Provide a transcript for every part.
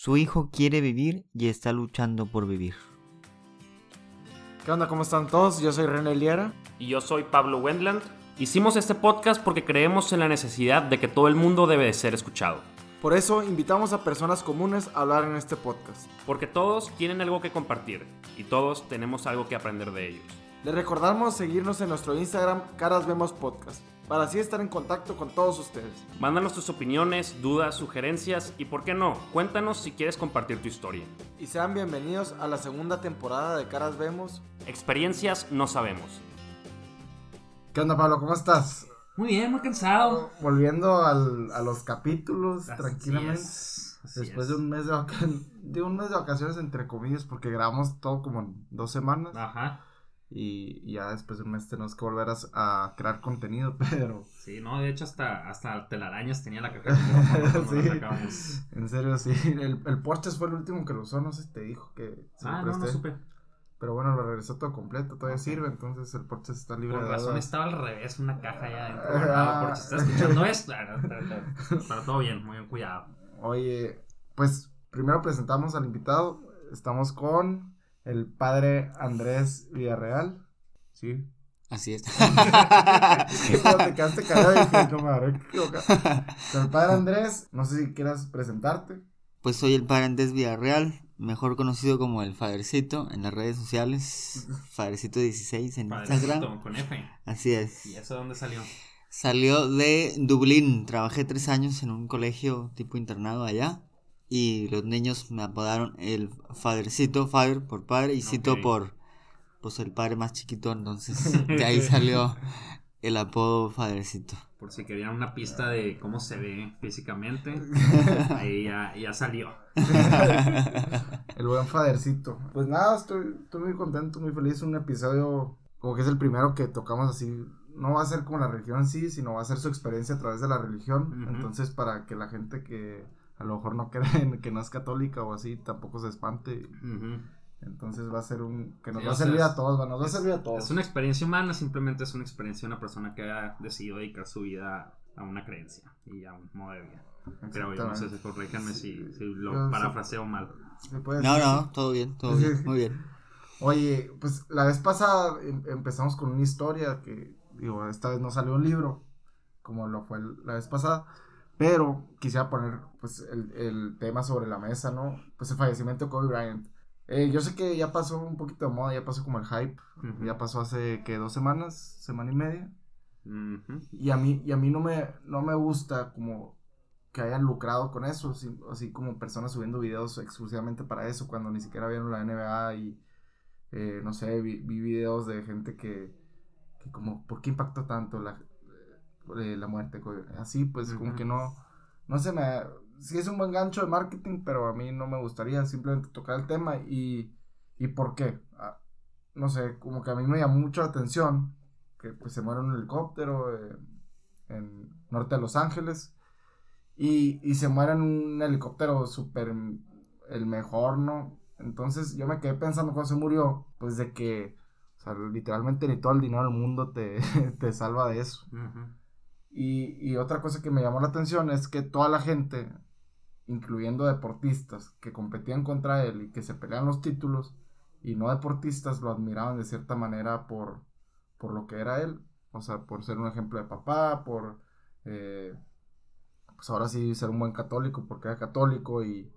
Su hijo quiere vivir y está luchando por vivir. ¿Qué onda? ¿Cómo están todos? Yo soy René Liera. Y yo soy Pablo Wendland. Hicimos este podcast porque creemos en la necesidad de que todo el mundo debe de ser escuchado. Por eso invitamos a personas comunes a hablar en este podcast. Porque todos tienen algo que compartir y todos tenemos algo que aprender de ellos. Les recordamos seguirnos en nuestro Instagram Caras Vemos Podcast para así estar en contacto con todos ustedes. Mándanos tus opiniones, dudas, sugerencias y, ¿por qué no? Cuéntanos si quieres compartir tu historia. Y sean bienvenidos a la segunda temporada de Caras Vemos. Experiencias no sabemos. ¿Qué onda, Pablo? ¿Cómo estás? Muy bien, muy cansado. Volviendo al, a los capítulos Así tranquilamente. es, Después es. de un mes de vacaciones, de un mes de vacaciones entre comillas, porque grabamos todo como en dos semanas. Ajá. Y, y ya después de un mes tenemos que volver a, a crear contenido, pero Sí, no, de hecho hasta, hasta telarañas tenía la caja de Sí. en serio sí. El, el Porches fue el último que lo usó, no sé si te dijo que se lo Ah, no, no supe. Pero bueno, lo regresó todo completo, todavía sirve, entonces el Porches está libre Por de razón estaba al revés, una caja ya adentro. Ah. Porque si estás escuchando esto, ah, pero todo bien, muy bien cuidado. Oye, pues primero presentamos al invitado. Estamos con el padre Andrés Villarreal. Sí. Así es. Que cuando te quedaste callado y dije, no me habré equivocado. Con el padre Andrés, no sé si quieras presentarte. Pues soy el padre Andrés Villarreal, mejor conocido como el Fadercito en las redes sociales. Fadercito16 en Instagram. Con F. Así es. ¿Y eso de dónde salió? Salió de Dublín. Trabajé tres años en un colegio tipo internado allá. Y los niños me apodaron el Fadercito, Fader por padre y Cito por pues el padre más chiquito. Entonces de ahí salió el apodo Fadercito. Por si querían una pista de cómo se ve físicamente, ahí ya, ya salió. El buen fadercito. Pues nada, estoy, estoy muy contento, muy feliz. Un episodio como que es el primero que tocamos así. No va a ser como la religión en sí, sino va a ser su experiencia a través de la religión. Entonces, para que la gente que a lo mejor no cree en que no es católica o así, tampoco se espante. Entonces va a ser un... que nos Sí, va a sea, servir es- a todos, va- nos va a servir a todos. Es una experiencia humana, simplemente es una experiencia de una persona que ha decidido dedicar su vida a una creencia y a un modo de vida. Creo yo, no sé si corríjanme si, si Yo lo sí. parafraseo mal. ¿Se puede No, no, todo bien, todo bien, muy bien. Oye, pues la vez pasada em- empezamos con una historia que, digo, esta vez no salió un libro, como lo fue la vez pasada, pero quisiera poner, pues, el, el tema sobre la mesa, ¿no? Pues el fallecimiento de Kobe Bryant. Eh, yo sé que ya pasó un poquito de moda, ya pasó como el hype, ya pasó hace, que Dos semanas, semana y media, y a mí, y a mí no me, no me gusta como que hayan lucrado con eso, así, así como personas subiendo videos exclusivamente para eso, cuando ni siquiera vieron la NBA y, eh, no sé, vi, vi videos de gente que, que como, ¿por qué impactó tanto la, eh, la muerte? Así, pues como que no, no se me, sí es un buen gancho de marketing, pero a mí no me gustaría simplemente tocar el tema y, y ¿por qué? Ah, no sé, como que a mí me llamó mucho la atención que pues se muere en un helicóptero eh, en norte de Los Ángeles y, y se muere en un helicóptero súper el mejor, ¿no? Entonces yo me quedé pensando cuando se murió, pues de que, o sea, literalmente ni todo el dinero del mundo te, te salva de eso. Ujú. Y, y otra cosa que me llamó la atención es que toda la gente, incluyendo deportistas que competían contra él y que se pelean los títulos, y no deportistas, lo admiraban de cierta manera por, por lo que era él. O sea, por ser un ejemplo de papá, por, eh, pues ahora sí, ser un buen católico porque era católico y,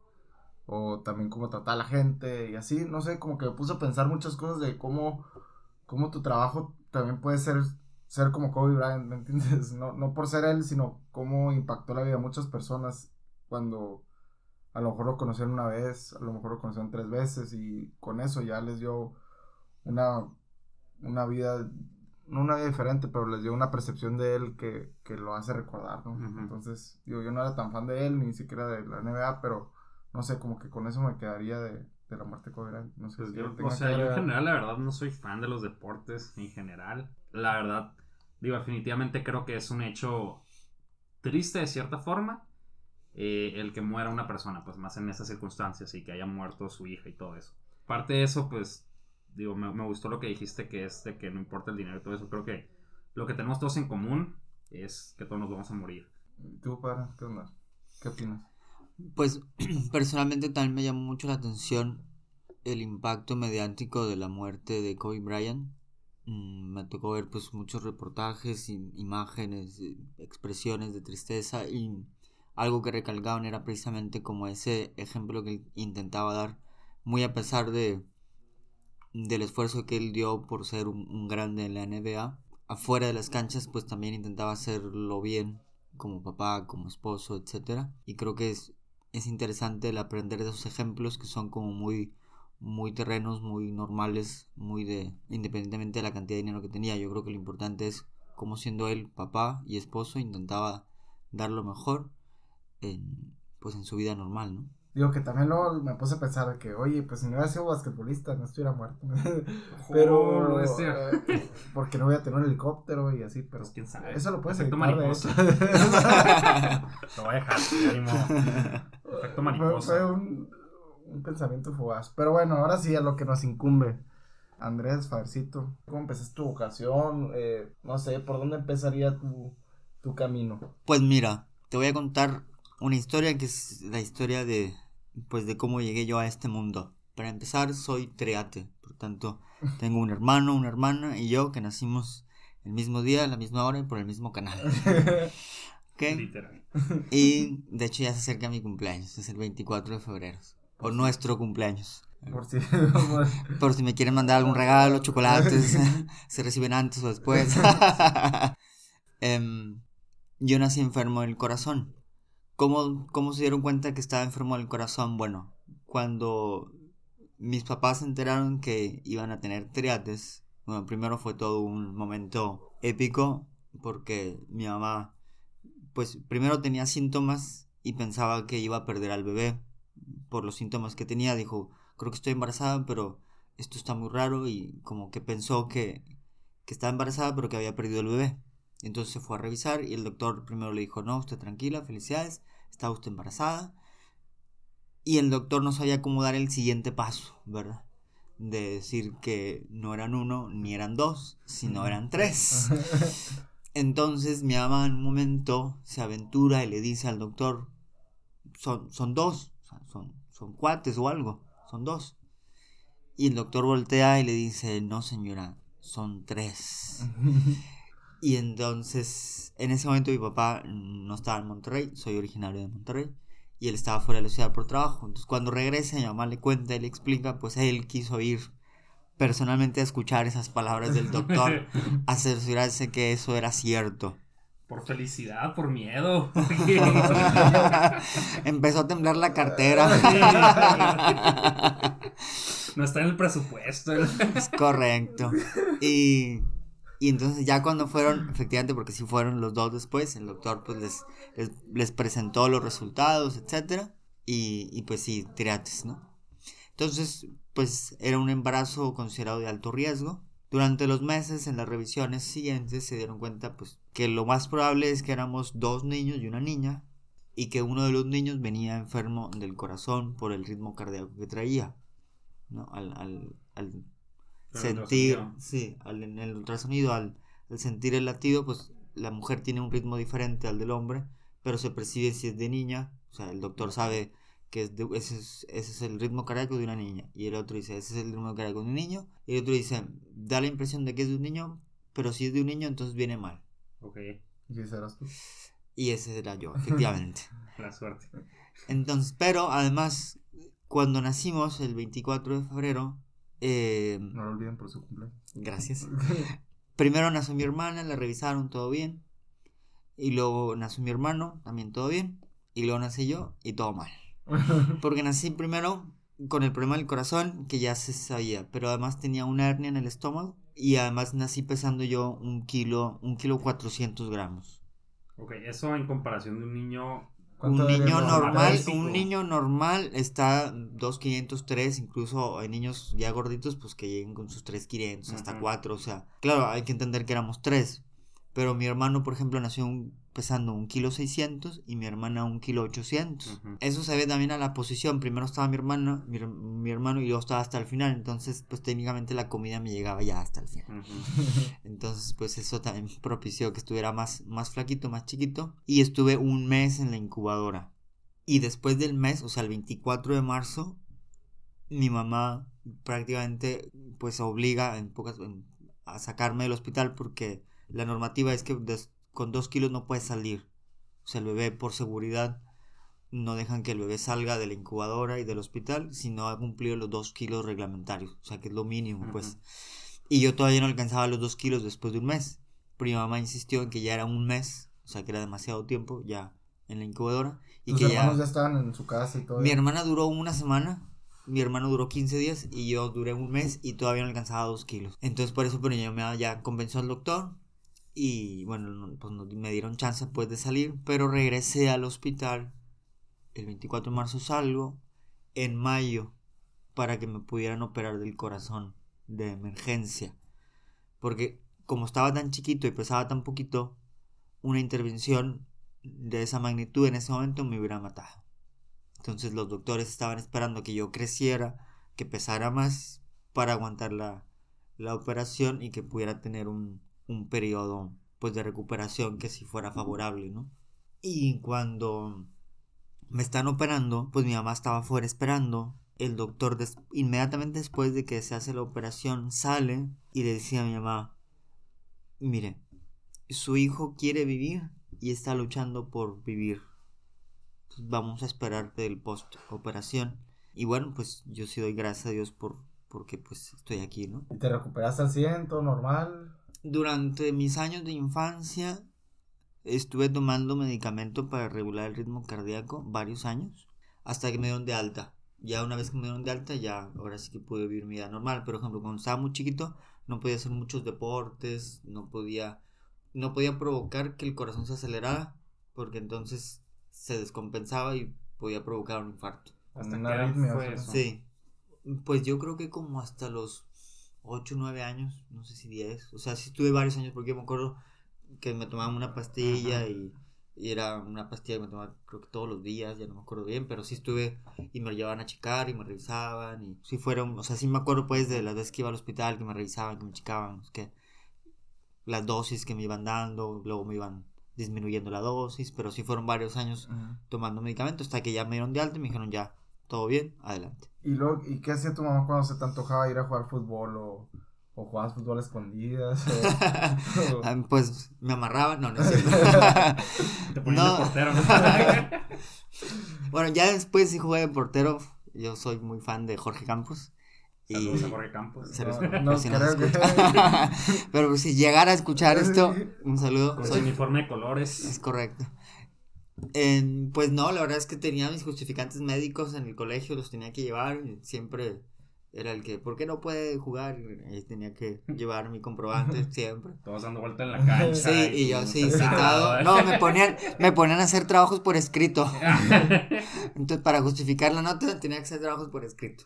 o también cómo tratar a la gente y así, no sé, como que me puso a pensar muchas cosas de cómo, cómo tu trabajo también puede ser ser como Kobe Bryant, ¿me entiendes? No, no por ser él, sino cómo impactó la vida de muchas personas cuando a lo mejor lo conocieron una vez, a lo mejor lo conocieron tres veces y con eso ya les dio una, una vida, no una vida diferente, pero les dio una percepción de él que, que lo hace recordar, ¿no? Entonces, digo, yo no era tan fan de él, ni siquiera de la NBA, pero no sé, como que con eso me quedaría de, de la muerte de Kobe Bryant. No sé Pues si yo, o sea, yo en general, la verdad, no soy fan de los deportes en general. La verdad, digo, definitivamente creo que es un hecho triste de cierta forma eh, el que muera una persona, pues más en esas circunstancias y que haya muerto su hija y todo eso. Aparte de eso, pues, digo, me, me gustó lo que dijiste que es de que no importa el dinero y todo eso. Creo que lo que tenemos todos en común es que todos nos vamos a morir. ¿Tú, padre? ¿Qué onda? ¿Qué opinas? Pues personalmente también me llamó mucho la atención el impacto mediático de la muerte de Kobe Bryant. Mm, me tocó ver pues muchos reportajes, imágenes, eh, expresiones de tristeza y algo que recalcaban era precisamente como ese ejemplo que intentaba dar, muy a pesar de del esfuerzo que él dio por ser un, grande en la NBA, afuera de las canchas pues también intentaba hacerlo bien como papá, como esposo, etcétera. Y creo que es, es interesante el aprender de esos ejemplos que son como muy muy terrenos, muy normales, muy de independientemente de la cantidad de dinero que tenía. Yo creo que lo importante es cómo siendo él papá y esposo intentaba dar lo mejor en pues en su vida normal, ¿no? Digo que también luego me puse a pensar que, oye, pues si no hubiera sido basquetbolista, no estuviera muerto. pero. Eh, porque no voy a tener un helicóptero y así, pero. Pues, quién sabe. Eso lo puedes Efecto mariposa. lo voy a dejar. Efecto mariposa. Fue, un, un, pensamiento fugaz. Pero bueno, ahora sí a lo que nos incumbe. Andrés, Fabercito, ¿cómo empezaste tu vocación? Eh, no sé, ¿por dónde empezaría tu, tu camino? Pues mira, te voy a contar una historia que es la historia de pues de cómo llegué yo a este mundo. Para empezar, soy triate, por tanto, tengo un hermano, una hermana y yo que nacimos el mismo día, a la misma hora y por el mismo canal. Literal. Y de hecho ya se acerca mi cumpleaños, es el 24 de febrero. O nuestro cumpleaños. Por si, por si me quieren mandar algún regalo, chocolates, se reciben antes o después. Em, yo nací enfermo del corazón. ¿Cómo, ¿Cómo se dieron cuenta que estaba enfermo del corazón? Bueno, cuando mis papás se enteraron que iban a tener triates, bueno, primero fue todo un momento épico porque mi mamá, pues primero tenía síntomas y pensaba que iba a perder al bebé por los síntomas que tenía. Dijo, creo que estoy embarazada, pero esto está muy raro y como que pensó que, que estaba embarazada pero que había perdido el bebé. Entonces se fue a revisar y el doctor primero le dijo, no, usted tranquila, felicidades, estaba usted embarazada. Y el doctor no sabía cómo dar el siguiente paso, ¿verdad? De decir que no eran uno ni eran dos, sino eran tres. Entonces mi mamá en un momento se aventura y le dice al doctor, son, son dos, son, son cuates o algo, son dos. Y el doctor voltea y le dice, no señora, son tres. Y entonces, en ese momento mi papá no estaba en Monterrey, soy originario de Monterrey, y él estaba fuera de la ciudad por trabajo. Entonces, cuando regresa, mi mamá le cuenta y le explica, pues él quiso ir personalmente a escuchar esas palabras del doctor, a cerciorarse que eso era cierto. Por felicidad, por miedo. Empezó a temblar la cartera. no está en el presupuesto. Es correcto. Y y entonces ya cuando fueron, efectivamente, porque si fueron los dos después, el doctor pues les, les, presentó los resultados, etcétera, y, y pues sí, triates, ¿no? Entonces, pues era un embarazo considerado de alto riesgo. Durante los meses, en las revisiones siguientes, se dieron cuenta pues que lo más probable es que éramos dos niños y una niña, y que uno de los niños venía enfermo del corazón por el ritmo cardíaco que traía, ¿no? Al, al, al sentir, sí, al, en el ultrasonido, al, sentir el latido, pues la mujer tiene un ritmo diferente al del hombre, pero se percibe si es de niña, o sea, el doctor sabe que es ese, es, ese, es, el ritmo cardíaco de una niña, y el otro dice, ese es el ritmo cardíaco de un niño, y el otro dice, da la impresión de que es de un niño, pero si es de un niño, entonces viene mal. Ok. ¿Y ese eras tú? Y ese era yo, efectivamente. la suerte. Entonces, pero además, cuando nacimos el 24 de febrero, eh, no lo olviden por su cumpleaños. Gracias. Primero nació mi hermana, la revisaron, todo bien. Y luego nació mi hermano, también todo bien. Y luego nací yo y todo mal. Porque nací primero con el problema del corazón, que ya se sabía, pero además tenía una hernia en el estómago. Y además nací pesando yo un kilo, un kilo 400 gramos. Ok, eso en comparación de un niño un niño normal, un niño normal está 2.503, incluso hay niños ya gorditos pues que lleguen con sus 3.500 hasta 4, o sea, claro, hay que entender que éramos 3, pero mi hermano, por ejemplo, nació pesando un kilo 600 y mi hermana un kilo 800. Eso se ve también a la posición. Primero estaba mi hermana, mi, hermano y yo estaba hasta el final. Entonces, pues técnicamente la comida me llegaba ya hasta el final. Entonces, pues eso también propició que estuviera más, más flaquito, más chiquito. Y estuve un mes en la incubadora. Y después del mes, o sea, el 24 de marzo, mi mamá prácticamente pues obliga en pocas, a sacarme del hospital porque la normativa es que con dos kilos no puede salir. O sea, el bebé por seguridad no dejan que el bebé salga de la incubadora y del hospital si no ha cumplido los dos kilos reglamentarios. O sea, que es lo mínimo, pues. Y yo todavía no alcanzaba los dos kilos después de un mes. Pero mi mamá insistió en que ya era un mes, o sea, que era demasiado tiempo ya en la incubadora. Y que hermanos ya... estaban en su casa y todo. Mi hermana duró una semana mi hermano duró 15 días y yo duré un mes y todavía no alcanzaba dos kilos. Entonces por eso pero yo me ya convenció al doctor y bueno, pues me dieron chance pues de salir, pero regresé al hospital el 24 de marzo salgo, en mayo para que me pudieran operar del corazón de emergencia. Porque como estaba tan chiquito y pesaba tan poquito, una intervención de esa magnitud en ese momento me hubiera matado. Entonces los doctores estaban esperando que yo creciera, que pesara más para aguantar la, la operación y que pudiera tener un, un periodo pues de recuperación que si fuera favorable, ¿no? Y cuando me están operando, pues mi mamá estaba afuera esperando. El doctor inmediatamente después de que se hace la operación sale y le decía a mi mamá, mire, su hijo quiere vivir y está luchando por vivir vamos a esperar del post operación. Y bueno, pues yo sí doy gracias a Dios por porque pues estoy aquí, ¿no? ¿Y te recuperaste al 100, normal? Durante mis años de infancia estuve tomando medicamento para regular el ritmo cardíaco varios años hasta que me dieron de alta. Ya una vez que me dieron de alta, ya ahora sí que pude vivir mi vida normal. Por ejemplo, cuando estaba muy chiquito, no podía hacer muchos deportes, no podía, no podía provocar que el corazón se acelerara, porque entonces se descompensaba y podía provocar un infarto. ¿Hasta qué fue eso? Sí. Pues yo creo que como hasta los 8 o 9 años, no sé si 10. O sea, sí estuve varios años porque me acuerdo que me tomaban una pastilla y, era una pastilla que me tomaba creo que todos los días, ya no me acuerdo bien, pero sí estuve y me llevaban a checar y me revisaban y sí fueron, o sea, sí me acuerdo pues de las veces que iba al hospital, que me revisaban, que me checaban, que las dosis que me iban dando, luego me iban disminuyendo la dosis, pero sí fueron varios años tomando medicamentos hasta que ya me dieron de alta y me dijeron ya, todo bien, adelante. ¿Y, luego, ¿y qué hacía tu mamá cuando se te antojaba ir a jugar fútbol o, o jugabas fútbol a escondidas? Ah, pues me amarraba, no, no es Te ponían de portero, bueno, ya después sí jugué de portero. Yo soy muy fan de Jorge Campos. Saludos a Jorge Campos. Pero si llegara a escuchar esto, un saludo. Con su uniforme de colores. Es correcto. Pues no, la verdad es que tenía mis justificantes médicos en el colegio, los tenía que llevar. Siempre era el que, ¿por qué no puede jugar? Y tenía que llevar mi comprobante siempre. Todos dando vuelta en la cancha. Sí, y, yo sí. ¿eh? No, me ponían, me ponían a hacer trabajos por escrito. Entonces, para justificar la nota, tenía que hacer trabajos por escrito.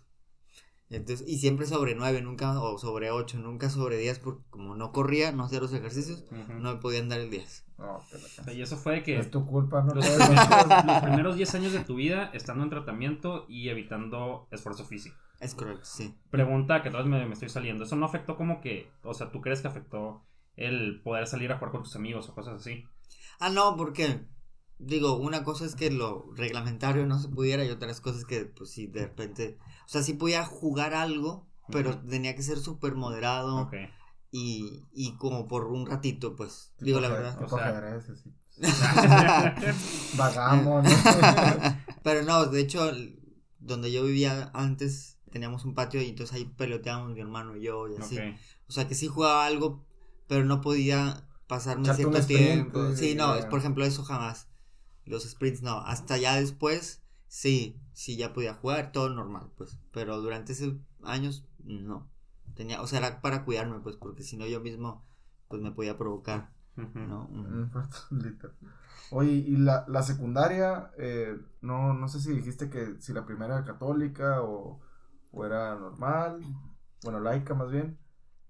Entonces, y siempre sobre 9, nunca, o sobre 8, nunca sobre 10, porque como no corría, no hacía los ejercicios, no me podían dar el 10. Y eso fue que... Es tu culpa, ¿no? Los, primeros, los primeros 10 años de tu vida estando en tratamiento y evitando esfuerzo físico. Es correcto, sí. Pregunta que tal vez me, me estoy saliendo. ¿Eso no afectó como que, o sea, tú crees que afectó el poder salir a jugar con tus amigos o cosas así? Ah, no, porque digo, una cosa es que lo reglamentario no se pudiera y otras cosas que, pues sí, de repente, o sea, sí podía jugar algo, pero tenía que ser súper moderado y, y como por un ratito, pues, digo la verdad. O sea, Vagamos. pero no, de hecho, donde yo vivía antes teníamos un patio y entonces ahí peloteábamos mi hermano y yo y así. O sea, que sí jugaba algo, pero no podía pasarme cierto tiempo. Sí, no, por ejemplo, eso jamás los sprints no, hasta ya después sí, sí ya podía jugar, todo normal, pues, pero durante esos años no. Tenía, o sea, era para cuidarme, pues, porque si no yo mismo pues me podía provocar, ¿no? Oye, y la, la secundaria, eh, no, no sé si dijiste que si la primera era católica o, o era normal, bueno, laica más bien.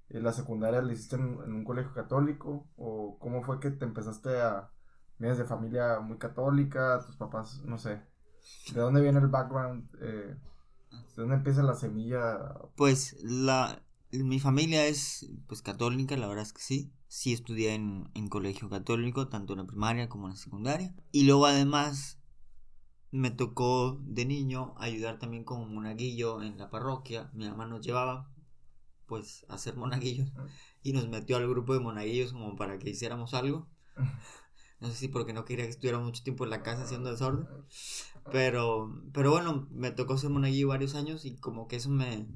¿La secundaria la hiciste en, en, un colegio católico? ¿O cómo fue que te empezaste a, vienes de familia muy católica, tus papás, no sé, ¿de dónde viene el background? Eh, ¿De dónde empieza la semilla? Pues la, mi familia es pues católica, la verdad es que sí. Sí estudié en, en colegio católico, tanto en la primaria como en la secundaria. Y luego además me tocó de niño ayudar también como monaguillo en la parroquia. Mi mamá nos llevaba pues a hacer monaguillos y nos metió al grupo de monaguillos como para que hiciéramos algo. No sé si porque no quería que estuviera mucho tiempo en la casa haciendo desorden. Pero, pero bueno, me tocó ser monaguillo varios años y como que eso me,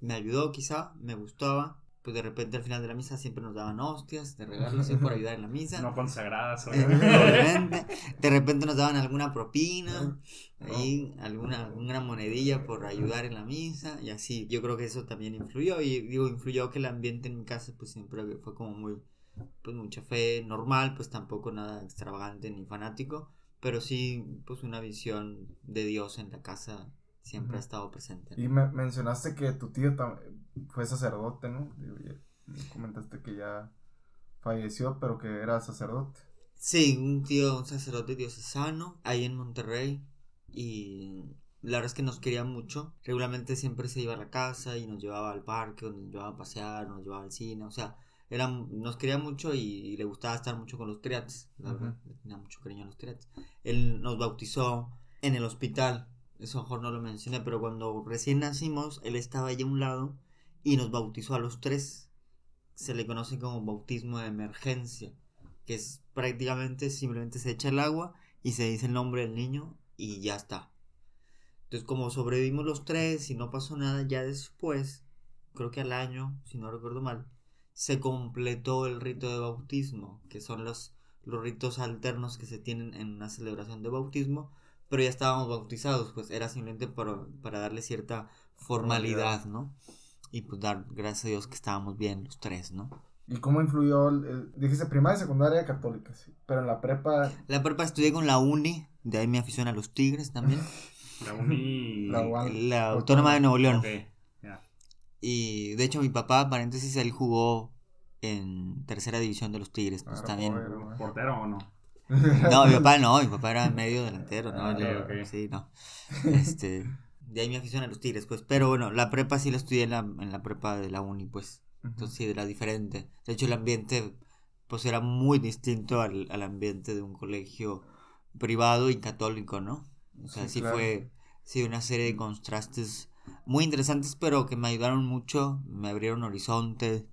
me ayudó quizá, me gustaba. Pues de repente al final de la misa siempre nos daban hostias de regalo así por ayudar en la misa. No consagradas, Eh, obviamente. De repente nos daban alguna propina, ahí alguna, alguna monedilla por ayudar en la misa y así. Yo creo que eso también influyó y digo, influyó que el ambiente en mi casa pues siempre fue como muy, pues mucha fe normal, pues tampoco nada extravagante ni fanático, pero sí pues una visión de Dios en la casa siempre ha estado presente. Y me mencionaste que tu tío fue sacerdote, ¿no? Comentaste que ya falleció, pero que era sacerdote. Sí, un tío, un sacerdote diocesano, ahí en Monterrey. Y la verdad es que nos quería mucho. Regularmente siempre se iba a la casa y nos llevaba al parque, nos llevaba a pasear, nos llevaba al cine. O sea, era, nos quería mucho y, le gustaba estar mucho con los triates. La Ujú. le tenía mucho cariño a los triates. Él nos bautizó en el hospital. Eso mejor no lo mencioné, pero cuando recién nacimos, él estaba allí a un lado y nos bautizó a los tres. Se le conoce como bautismo de emergencia que es prácticamente simplemente se echa el agua y se dice el nombre del niño y ya está. Entonces como sobrevivimos los tres y no pasó nada, ya después, creo que al año, si no recuerdo mal, se completó el rito de bautismo, que son los, los ritos alternos que se tienen en una celebración de bautismo, pero ya estábamos bautizados, pues era simplemente para, para darle cierta formalidad, ¿no? Y pues dar gracias a Dios que estábamos bien los tres, ¿no? ¿Y cómo influyó? El, el- dijiste primaria y secundaria católica, sí. Pero en la prepa, La prepa estudié con la uni, de ahí mi afición a los tigres también. La uni. La Autónoma de Nuevo León. Ok, ya. Y de hecho mi papá, paréntesis, él jugó en tercera división de los tigres. Pues Ah, también. bueno, bueno. ¿Portero o no? No, mi papá no, mi papá era medio delantero, ¿no? Ah. Sí, no. Este, de ahí mi afición a los tigres, pues. Pero bueno, la prepa sí la estudié en la, en la prepa de la uni, pues. Entonces sí, era diferente. De hecho, el ambiente, pues era muy distinto al, al ambiente de un colegio privado y católico, ¿no? O sea, Sí, sí, claro. fue, sí, una serie de contrastes muy interesantes, pero que me ayudaron mucho, me abrieron horizontes.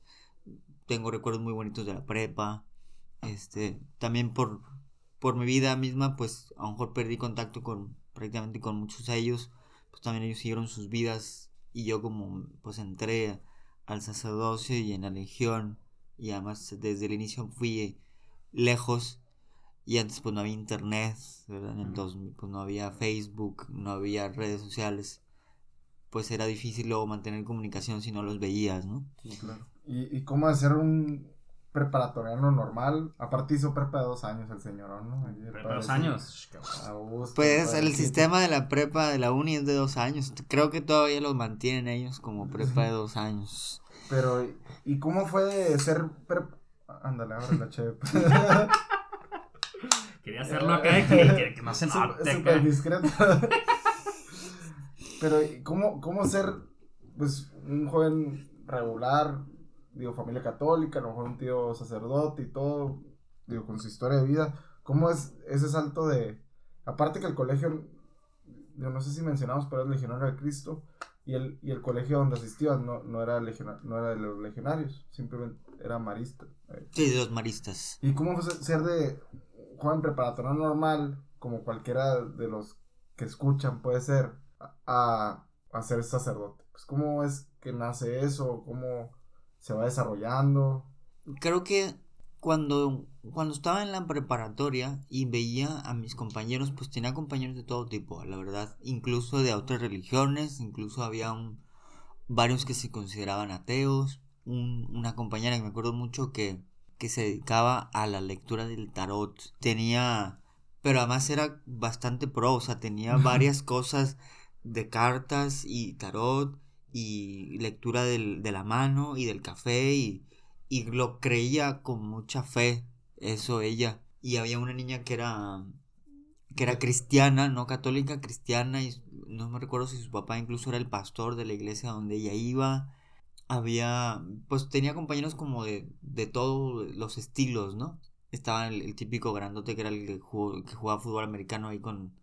Tengo recuerdos muy bonitos de la prepa. Este, también por, por mi vida misma, pues a lo mejor perdí contacto con prácticamente con muchos de ellos. Pues también ellos siguieron sus vidas y yo como pues entré al sacerdocio y en la legión y además desde el inicio fui lejos y antes pues no había internet, ¿verdad? En el Ujú. 2000 pues no había Facebook, no había redes sociales, pues era difícil luego mantener comunicación si no los veías, ¿no? Sí, claro. ¿Y, y cómo hacer un preparatoriano normal? Aparte hizo prepa de dos años el señor, ¿no? Prepa padre dos años. Pues el sistema de la prepa de la uni es de dos años, creo que todavía los mantienen ellos como prepa de dos años. Pero, ¿y- ¿y cómo fue de ser prep... Ándale, abre la chep. Quería hacerlo acá y que, que- que no se Súper- note súper discreto. Pero, ¿y ¿cómo, ¿cómo ser, pues, un joven regular, digo, familia católica, a lo mejor un tío sacerdote y todo, digo, con su historia de vida? ¿Cómo es ese salto de, aparte que el colegio, yo no sé si mencionamos, pero es Legionario de Cristo, y el, y el colegio donde asistías no, no, era legiona- no era de los legionarios, simplemente era marista. eh. Sí, de los maristas. ¿Y cómo fue ser de joven preparatorio normal, como cualquiera de los que escuchan puede ser, a, a ser sacerdote? Pues cómo es que nace eso, cómo se va desarrollando. Creo que cuando, cuando estaba en la preparatoria y veía a mis compañeros, pues tenía compañeros de todo tipo, la verdad, incluso de otras religiones, incluso había un, varios que se consideraban ateos, un- una compañera que me acuerdo mucho que, que se dedicaba a la lectura del tarot, tenía, pero además era bastante pro, o sea, tenía varias cosas de cartas y tarot y lectura del- de la mano y del café y, y lo creía con mucha fe, eso ella. Y había una niña que era que era cristiana, no católica, cristiana, y no me recuerdo si su papá incluso era el pastor de la iglesia donde ella iba. Había, pues tenía compañeros como de, de todos los estilos, ¿no? Estaba el, el típico grandote que era el que jugó- que jugaba fútbol americano ahí con,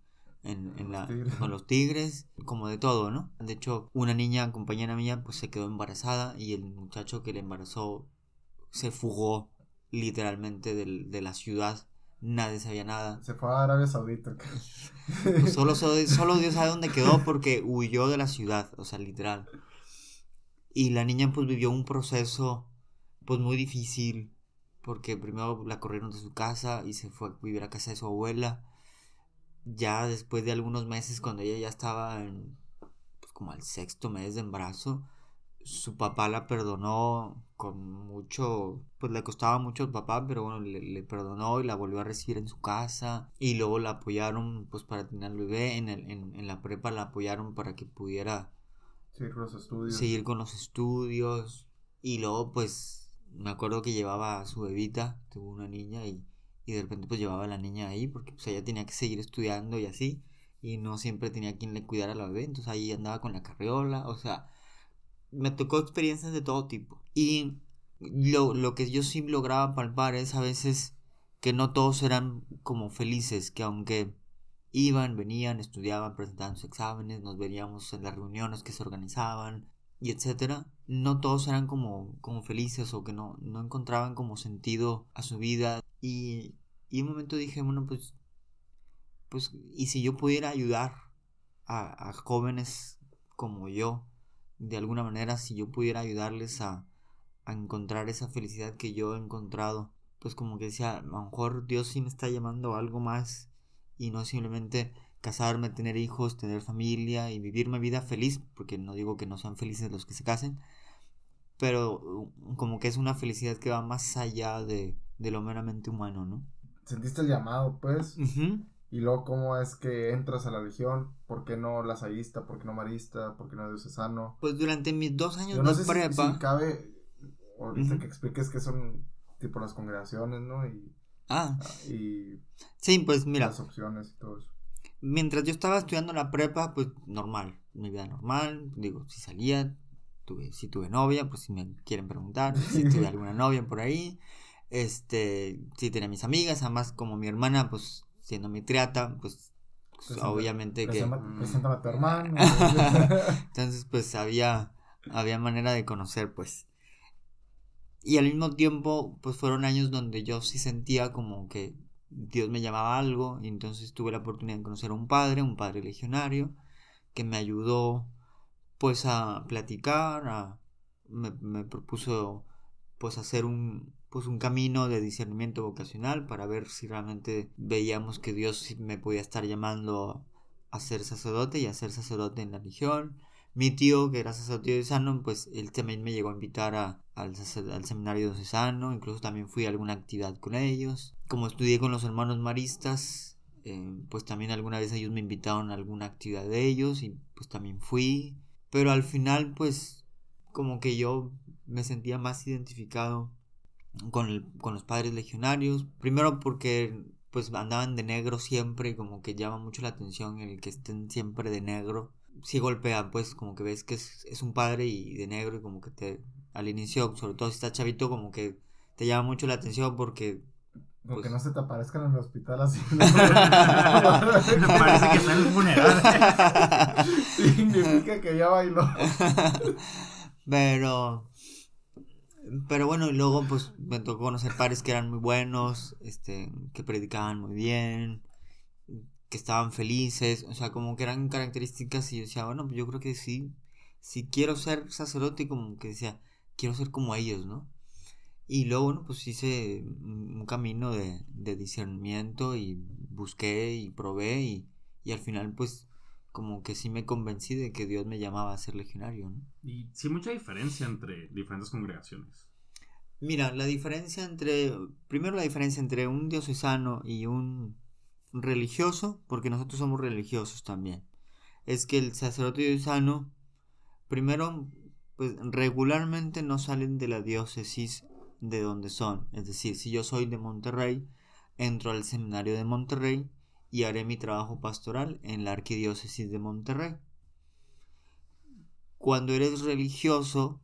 en, la, con los tigres, como de todo, ¿no? De hecho, una niña compañera mía pues se quedó embarazada y el muchacho que le embarazó se fugó literalmente del- de la ciudad, nadie sabía nada. Se fue a Arabia Saudita. Pues solo, so- solo Dios sabe dónde quedó porque huyó de la ciudad, o sea, literal. Y la niña pues vivió un proceso pues muy difícil porque primero la corrieron de su casa y se fue a vivir a casa de su abuela. Ya después de algunos meses cuando ella ya estaba en pues como al sexto mes de embarazo, su papá la perdonó con mucho, pues le costaba mucho al papá, pero bueno, le, le perdonó y la volvió a recibir en su casa. Y luego la apoyaron pues para tener al bebé, en, el, en, en la prepa la apoyaron para que pudiera Sí, los estudios. seguir con los estudios. Y luego pues me acuerdo que llevaba a su bebita, tuvo una niña y, y de repente pues llevaba a la niña ahí porque pues ella tenía que seguir estudiando y así y no siempre tenía quien le cuidara a la bebé, entonces ahí andaba con la carriola, o sea, me tocó experiencias de todo tipo. Y lo, lo que yo sí lograba palpar es a veces que no todos eran como felices, que aunque iban, venían, estudiaban, presentaban sus exámenes, nos veíamos en las reuniones que se organizaban y etcétera, no todos eran como, como felices o que no, no encontraban como sentido a su vida y, y un momento dije, bueno, pues, pues, y si yo pudiera ayudar a, jóvenes como yo, de alguna manera, si yo pudiera ayudarles a, a encontrar esa felicidad que yo he encontrado, pues como que decía, a lo mejor Dios sí me está llamando a algo más y no simplemente casarme, tener hijos, tener familia y vivir mi vida feliz, porque no digo que no sean felices los que se casen, pero como que es una felicidad que va más allá de, de lo meramente humano, ¿no? Sentiste el llamado, pues. Ujú. Y luego, ¿cómo es que entras a la legión? ¿Por qué no lazaísta? ¿Por qué no marista? ¿Por qué no diocesano? Pues durante mis dos años Yo no de sé si- prepa... si, cabe, ahorita Ujú. que expliques qué son tipo las congregaciones, ¿no? Y, Ah, y sí, pues mira, las opciones y todo eso. mientras yo estaba estudiando la prepa, pues normal, mi vida normal, digo, si salía, tuve, si tuve novia, pues si me quieren preguntar, si tuve alguna novia por ahí, este, si tenía mis amigas, además como mi hermana, pues siendo mi triata, pues Presenta- obviamente que... Preséntame a tu hermano. Entonces, pues había, había manera de conocer, pues. Y al mismo tiempo, pues fueron años donde yo sí sentía como que Dios me llamaba a algo. Y entonces tuve la oportunidad de conocer a un padre, un padre legionario, que me ayudó, pues, a platicar, a, me, me propuso, pues, hacer un, pues, un camino de discernimiento vocacional para ver si realmente veíamos que Dios me podía estar llamando a ser sacerdote y a ser sacerdote en la región. Mi tío, que era sacerdote diocesano, pues él también me llegó a invitar al, al seminario diocesano, incluso también fui a alguna actividad con ellos. Como estudié con los hermanos maristas, eh, pues también alguna vez ellos me invitaron a alguna actividad de ellos y pues también fui. Pero al final, pues como que yo me sentía más identificado con, el- con los padres legionarios. Primero porque pues andaban de negro siempre y como que llama mucho la atención el que estén siempre de negro. Sí golpea, pues como que ves que es, es un padre y de negro y como que te al inicio, sobre todo si está chavito, como que te llama mucho la atención porque Porque Pues- no se te aparezcan en el hospital así. Me parece que está en el funeral. Significa que ya bailó. pero pero bueno, y luego pues me tocó conocer padres que eran muy buenos, este, que predicaban muy bien, que estaban felices, o sea, como que eran características y yo decía, bueno, pues yo creo que sí, si quiero ser sacerdote, como que decía, quiero ser como ellos, ¿no? Y luego, bueno, pues hice un camino de, de discernimiento y busqué y probé y, y al final pues como que sí me convencí de que Dios me llamaba a ser legionario, ¿no? Y sí, mucha diferencia entre diferentes congregaciones. Mira, la diferencia entre, primero la diferencia entre un diocesano y un religioso, porque nosotros somos religiosos también, es que el sacerdote diocesano, primero, pues regularmente no salen de la diócesis de donde son, es decir, si yo soy de Monterrey, entro al seminario de Monterrey y haré mi trabajo pastoral en la arquidiócesis de Monterrey. Cuando eres religioso,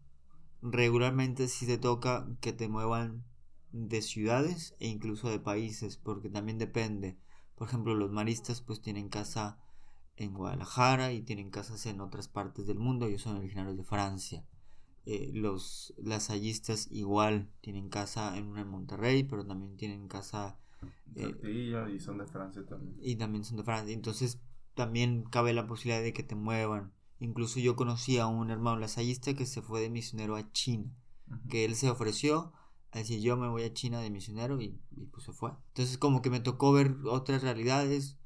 regularmente sí te toca que te muevan de ciudades e incluso de países, porque también depende. Por ejemplo, los maristas pues tienen casa en Guadalajara y tienen casas en otras partes del mundo. Ellos son originarios de Francia. Eh, los lasallistas igual tienen casa en en Monterrey, pero también tienen casa... Eh, y son de Francia también. Y también son de Francia. Entonces también cabe la posibilidad de que te muevan. Incluso yo conocí a un hermano lasallista que se fue de misionero a China. Que él se ofreció a decir yo me voy a China de misionero y, y pues se fue. Entonces como que me tocó ver otras realidades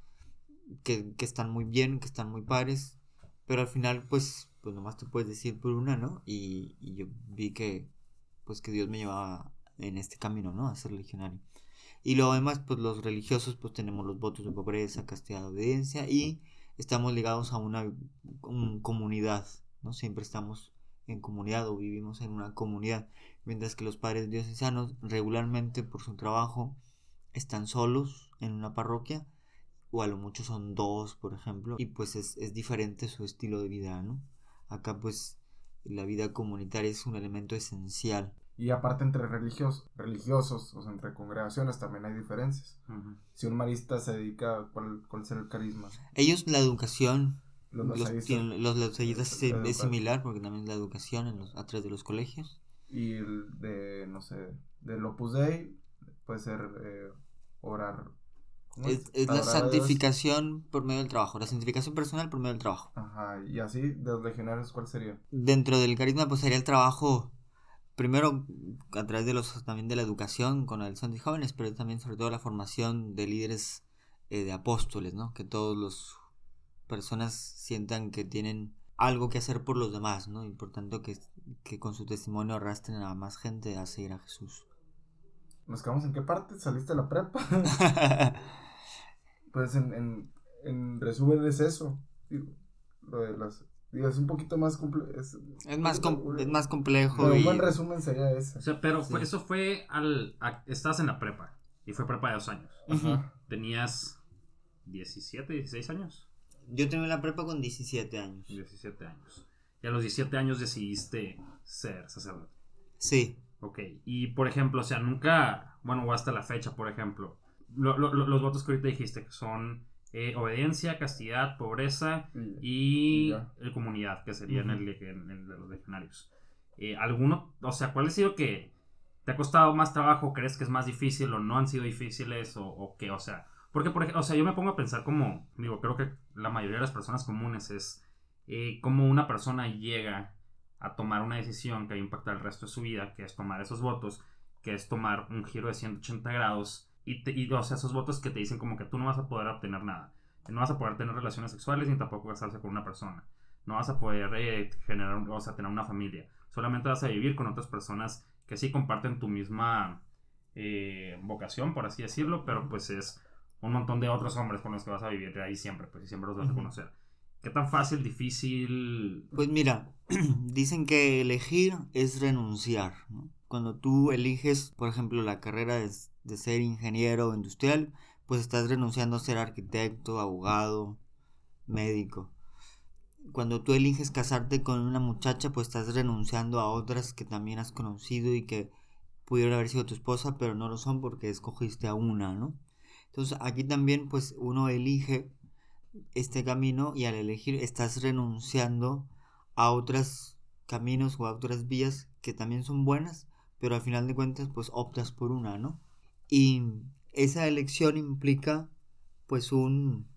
que, que están muy bien, que están muy pares, pero al final pues, pues nomás te puedes decir por una, ¿no? Y, y yo vi que pues que Dios me llevaba en este camino, ¿no? A ser legionario. Y luego además, pues los religiosos, pues tenemos los votos de pobreza, castidad, obediencia y estamos ligados a una comunidad, ¿no? Siempre estamos en comunidad o vivimos en una comunidad, mientras que los padres diocesanos regularmente por su trabajo están solos en una parroquia o a lo mucho son dos, por ejemplo, y pues es, es diferente su estilo de vida, ¿no? Acá pues la vida comunitaria es un elemento esencial. Y aparte entre religiosos, religiosos, o sea, entre congregaciones también hay diferencias. Si un marista se dedica, ¿cuál, ¿cuál será el carisma? Ellos la educación, los los, es, similar porque también la educación en los, a través de los colegios. Y el de, no sé, del Opus Dei puede ser eh, orar es, la santificación por medio del trabajo, la santificación personal por medio del trabajo. Ajá, y así, de los legionarios, ¿cuál sería? Dentro del carisma, pues sería el trabajo, primero a través de los también de la educación con el de jóvenes, pero también sobre todo la formación de líderes eh, de apóstoles, ¿no? Que todas las personas sientan que tienen algo que hacer por los demás, ¿no? Y por tanto que, que con su testimonio arrastren a más gente a seguir a Jesús. ¿Nos quedamos en qué parte? ¿Saliste de la prepa? pues en, en, resumen es eso. Lo de las es un poquito más complejo. Es, más, es más complejo. un buen resumen sería ese. O sea, pero eso fue al. estás en la prepa. Y fue prepa de dos años. Tenías 17, 16 años. Yo terminé la prepa con 17 años. 17 años. Y a los 17 años decidiste ser sacerdote. Sí. Ok, y por ejemplo, o sea, nunca, bueno, o hasta la fecha, por ejemplo, los votos que ahorita dijiste, que son eh, obediencia, castidad, pobreza y, comunidad, que serían el, de los legionarios. Eh, ¿Alguno, o sea, cuál ha sido que te ha costado más trabajo, crees que es más difícil o no han sido difíciles o, o qué? O sea, porque, por ejemplo, o sea, yo me pongo a pensar como, digo, creo que la mayoría de las personas comunes es eh, cómo una persona llega a tomar una decisión que va a impactar el resto de su vida, que es tomar esos votos, que es tomar un giro de 180 grados y, y o sea, esos votos que te dicen como que tú no vas a poder obtener nada, no vas a poder tener relaciones sexuales ni tampoco casarse con una persona, no vas a poder eh, generar, o sea, tener una familia, solamente vas a vivir con otras personas que sí comparten tu misma eh, vocación, por así decirlo, pero pues es un montón de otros hombres con los que vas a vivir ahí siempre, pues y siempre los vas a conocer. ¿Qué tan fácil, difícil? Pues mira, dicen que elegir es renunciar. Cuando tú eliges, por ejemplo, la carrera de, ser ingeniero industrial, pues estás renunciando a ser arquitecto, abogado, médico. Cuando tú eliges casarte con una muchacha, pues estás renunciando a otras que también has conocido y que pudieron haber sido tu esposa, pero no lo son porque escogiste a una, ¿no? Entonces aquí también pues uno elige este camino y al elegir estás renunciando a otros caminos o a otras vías que también son buenas, pero al final de cuentas pues optas por una, ¿no? Y esa elección implica pues un...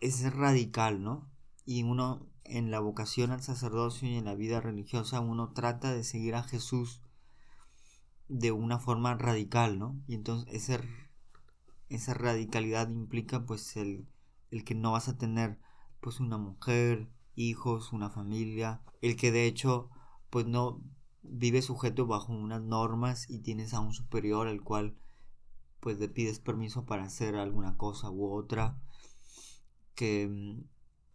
es radical, ¿no? Y uno en la vocación al sacerdocio y en la vida religiosa uno trata de seguir a Jesús de una forma radical, ¿no? Y entonces ese, esa radicalidad implica pues el el que no vas a tener pues una mujer, hijos, una familia, el que de hecho pues no vive sujeto bajo unas normas y tienes a un superior al cual pues le pides permiso para hacer alguna cosa u otra que mm,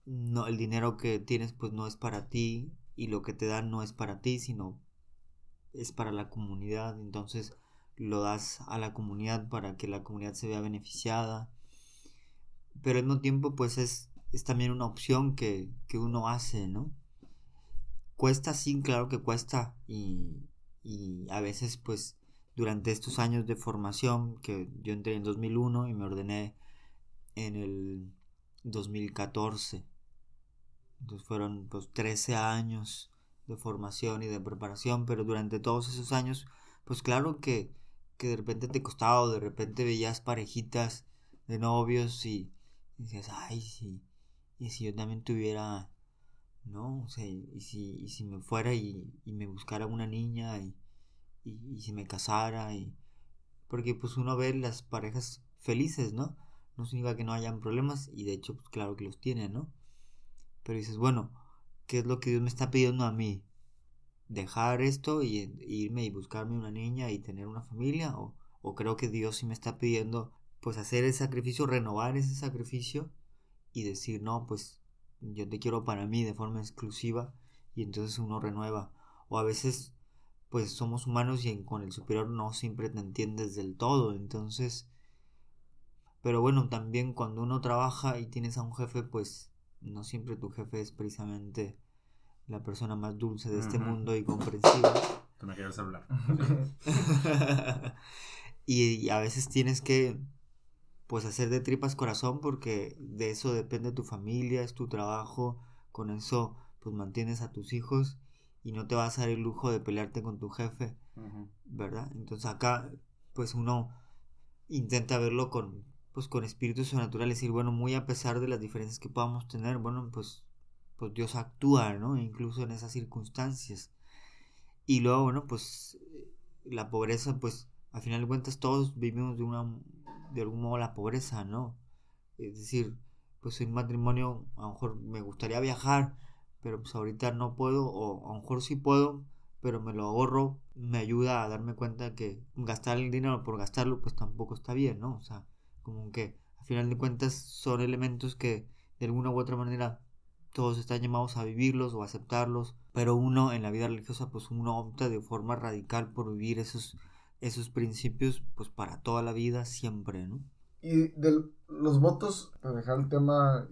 no el dinero que tienes pues no es para ti y lo que te dan no es para ti sino es para la comunidad entonces lo das a la comunidad para que la comunidad se vea beneficiada pero al mismo tiempo pues es, es también una opción que, que, uno hace, ¿no? Cuesta, sí, claro que cuesta y, y a veces pues durante estos años de formación que yo entré en 2001 y me ordené en el 2014. Entonces fueron pues 13 años de formación y de preparación, pero durante todos esos años, pues claro que, que de repente te costaba, o de repente veías parejitas de novios y, decías, ay, sí, y si yo también tuviera, ¿no? O sea, y si, y si me fuera y, y me buscara una niña y, y, si me casara y... Porque pues uno ve las parejas felices, ¿no? No significa que no hayan problemas y de hecho pues claro que los tienen, ¿no? Pero dices, bueno, ¿qué es lo que Dios me está pidiendo a mí? ¿Dejar esto y, irme y buscarme una niña y tener una familia? ¿O, o creo que Dios sí me está pidiendo pues hacer el sacrificio, renovar ese sacrificio y decir, no, pues yo te quiero para mí de forma exclusiva y entonces uno renueva. O a veces pues somos humanos y con el superior no siempre te entiendes del todo, entonces... Pero bueno, también cuando uno trabaja y tienes a un jefe, pues no siempre tu jefe es precisamente la persona más dulce de este mundo y comprensiva. Tú me quieres hablar. y, a veces tienes que pues hacer de tripas corazón porque de eso depende tu familia, es tu trabajo, con eso pues mantienes a tus hijos y no te vas a dar el lujo de pelearte con tu jefe, ¿verdad? Entonces acá pues uno intenta verlo con pues con espíritu sobrenatural, decir, bueno, muy a pesar de las diferencias que podamos tener, bueno, pues, pues Dios actúa, ¿no? Incluso en esas circunstancias. Y luego, bueno, pues la pobreza, pues al final de cuentas todos vivimos de una, de algún modo la pobreza, ¿no? Es decir, pues en matrimonio a lo mejor me gustaría viajar, pero pues ahorita no puedo, o a lo mejor sí puedo, pero me lo ahorro, me ayuda a darme cuenta que gastar el dinero por gastarlo, pues tampoco está bien, ¿no? O sea, como que al final de cuentas son elementos que de alguna u otra manera todos están llamados a vivirlos o aceptarlos, pero uno en la vida religiosa pues uno opta de forma radical por vivir esos, esos principios pues para toda la vida siempre, ¿no? Y de los votos, para dejar el tema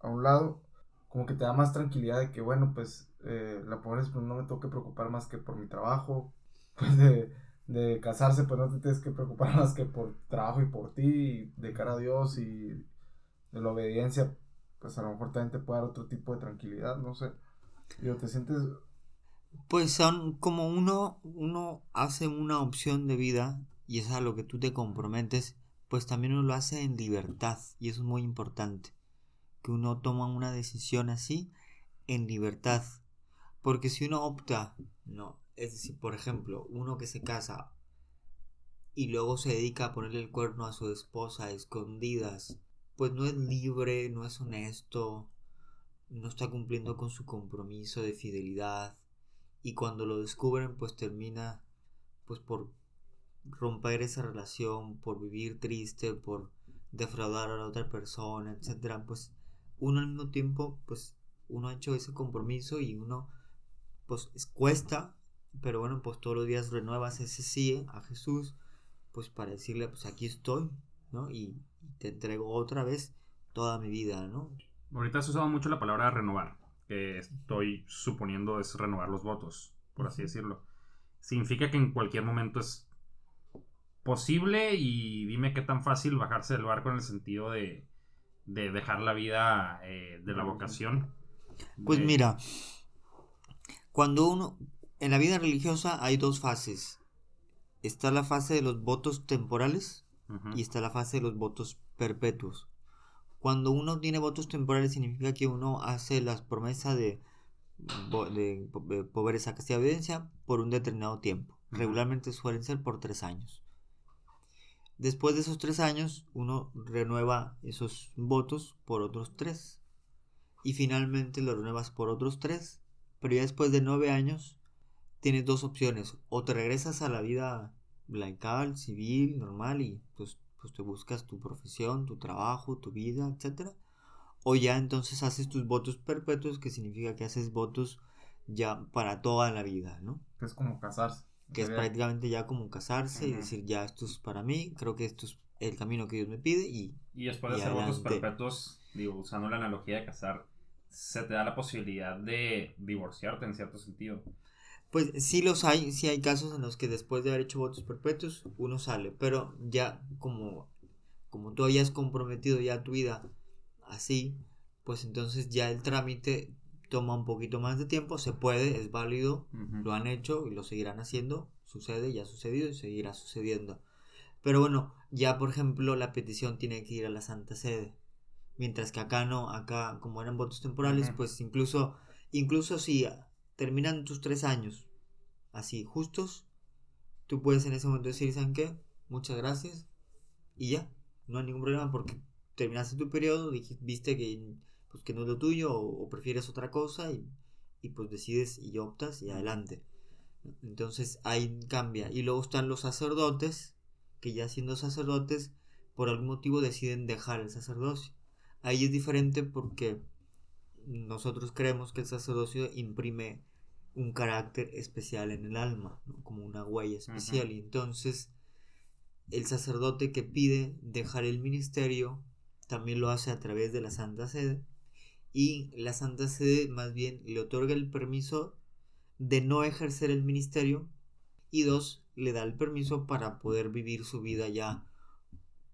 a un lado, como que te da más tranquilidad de que bueno pues eh, la pobreza pues no me tengo que preocupar más que por mi trabajo, pues de de casarse, pues no te tienes que preocupar más que por trabajo y por ti, de cara a Dios y de la obediencia, pues a lo mejor también te puede dar otro tipo de tranquilidad, no sé. Digo, te sientes... Pues son como uno, uno hace una opción de vida y es a lo que tú te comprometes, pues también uno lo hace en libertad y eso es muy importante, que uno toma una decisión así en libertad, porque si uno opta, no, es decir, por ejemplo, uno que se casa y luego se dedica a ponerle el cuerno a su esposa a escondidas, pues no es libre, no es honesto, no está cumpliendo con su compromiso de fidelidad y cuando lo descubren pues termina pues por romper esa relación, por vivir triste, por defraudar a la otra persona, etcétera, pues uno al mismo tiempo pues uno ha hecho ese compromiso y uno pues cuesta pero bueno, pues todos los días renuevas ese sí a Jesús, pues para decirle, pues aquí estoy, ¿no? Y, te entrego otra vez toda mi vida, ¿no? Ahorita has usado mucho la palabra renovar, que estoy suponiendo es renovar los votos, por así decirlo. Significa que en cualquier momento es posible y dime qué tan fácil bajarse del barco en el sentido de, de dejar la vida eh, de la vocación. Pues mira, cuando uno, en la vida religiosa hay dos fases. Está la fase de los votos temporales y está la fase de los votos perpetuos. Cuando uno tiene votos temporales significa que uno hace las promesas de, de, pobreza, castidad y evidencia por un determinado tiempo. Regularmente suelen ser por tres años. Después de esos tres años, uno renueva esos votos por otros tres. Y finalmente lo renuevas por otros tres. Pero ya después de nueve años, tienes dos opciones. O te regresas a la vida laical, civil, normal y pues, pues te buscas tu profesión, tu trabajo, tu vida, etcétera. O ya entonces haces tus votos perpetuos, que significa que haces votos ya para toda la vida, ¿no? Que es como casarse. Que es prácticamente ya como casarse y decir, ya esto es para mí, creo que esto es el camino que Dios me pide y... Y después de hacer votos perpetuos, digo, usando la analogía de casar, se te da la posibilidad de divorciarte en cierto sentido. Pues sí los hay, sí hay casos en los que después de haber hecho votos perpetuos uno sale, pero ya como, como tú habías comprometido ya tu vida así, pues entonces ya el trámite toma un poquito más de tiempo, se puede, es válido, lo han hecho y lo seguirán haciendo, sucede, ya ha sucedido y seguirá sucediendo. Pero bueno, ya por ejemplo la petición tiene que ir a la Santa Sede. Mientras que acá no, acá como eran votos temporales, pues incluso, incluso si terminan tus tres años así justos, tú puedes en ese momento decir, ¿saben qué? Muchas gracias. Y ya, no hay ningún problema porque terminaste tu periodo, dij- viste que, pues, que no es lo tuyo o, o prefieres otra cosa y, y pues decides y optas y adelante. Entonces ahí cambia. Y luego están los sacerdotes, que ya siendo sacerdotes, por algún motivo deciden dejar el sacerdocio. Ahí es diferente porque nosotros creemos que el sacerdocio imprime un carácter especial en el alma, ¿no? como una huella especial. Y entonces el sacerdote que pide dejar el ministerio también lo hace a través de la Santa Sede. Y la Santa Sede más bien le otorga el permiso de no ejercer el ministerio y dos, le da el permiso para poder vivir su vida ya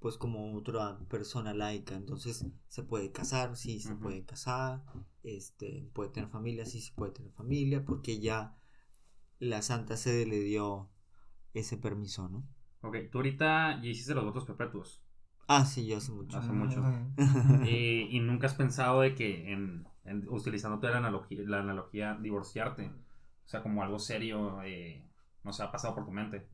pues como otra persona laica. Entonces se puede casar, sí, se puede casar, este, puede tener familia, sí, se puede tener familia, porque ya la Santa Sede le dio ese permiso, ¿no? Ok, tú ahorita ya hiciste los votos perpetuos. Ah, sí, yo hace mucho. Hace mucho. Eh, y nunca has pensado de que, en, en- utilizando toda la analogía, la analogía, divorciarte. O sea, como algo serio, eh, no sé, ha pasado por tu mente.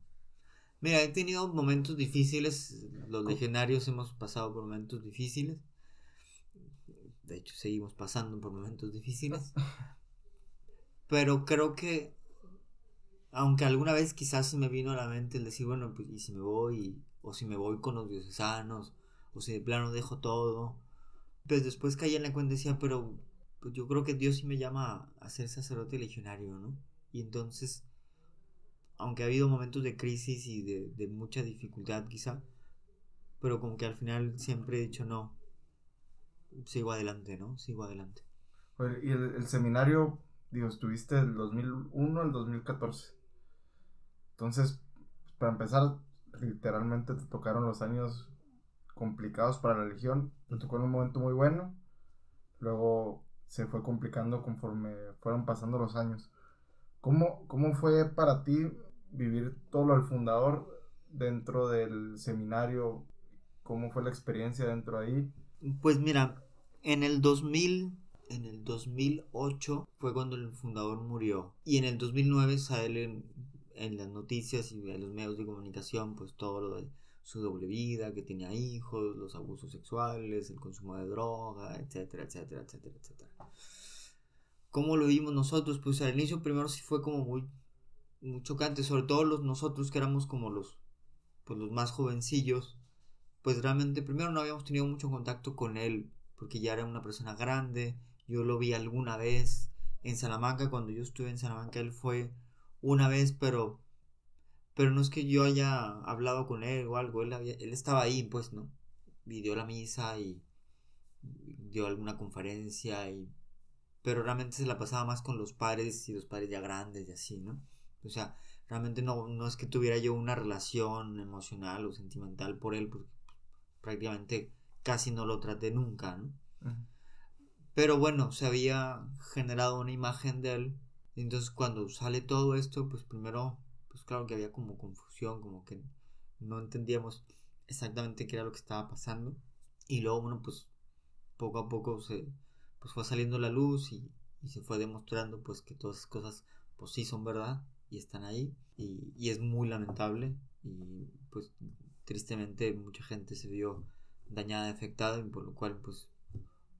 Mira, he tenido momentos difíciles, los legionarios hemos pasado por momentos difíciles. De hecho, seguimos pasando por momentos difíciles. Pero creo que, aunque alguna vez quizás se me vino a la mente el decir, bueno, pues, y si me voy, o si me voy con los diocesanos, o si de plano dejo todo, pues después caí en la cuenta y decía, pero pues yo creo que Dios sí me llama a ser sacerdote legionario, ¿no? Y entonces, aunque ha habido momentos de crisis y de, de mucha dificultad quizá, pero como que al final siempre he dicho, no, sigo adelante, ¿no? Sigo adelante. Y el, el seminario, digo, estuviste del 2001 al 2014. Entonces, para empezar, literalmente te tocaron los años complicados para la Legión. Te tocó en un momento muy bueno. Luego se fue complicando conforme fueron pasando los años. ¿Cómo, cómo fue para ti vivir todo lo del fundador dentro del seminario? ¿Cómo fue la experiencia dentro de ahí? Pues mira, en el 2000, en el 2008 fue cuando el fundador murió. Y en el 2009 sale en, en las noticias y en los medios de comunicación, pues todo lo de su doble vida, que tenía hijos, los abusos sexuales, el consumo de droga, etcétera, etcétera, etcétera, etcétera. ¿Cómo lo vimos nosotros? Pues al inicio primero sí fue como muy, muy chocante, sobre todo los nosotros que éramos como los, pues los más jovencillos pues realmente primero no habíamos tenido mucho contacto con él porque ya era una persona grande yo lo vi alguna vez en Salamanca cuando yo estuve en Salamanca él fue una vez pero pero no es que yo haya hablado con él o algo él, él estaba ahí pues no y dio la misa y dio alguna conferencia y pero realmente se la pasaba más con los padres y los padres ya grandes y así no o sea realmente no, no es que tuviera yo una relación emocional o sentimental por él porque prácticamente casi no lo traté nunca, ¿no? Pero bueno, se había generado una imagen de él. Y entonces cuando sale todo esto, pues primero, pues claro que había como confusión, como que no entendíamos exactamente qué era lo que estaba pasando. Y luego, bueno, pues poco a poco se pues fue saliendo la luz y, y se fue demostrando pues que todas esas cosas pues sí son verdad y están ahí. Y, y es muy lamentable. Y pues tristemente mucha gente se vio dañada, afectada, y por lo cual pues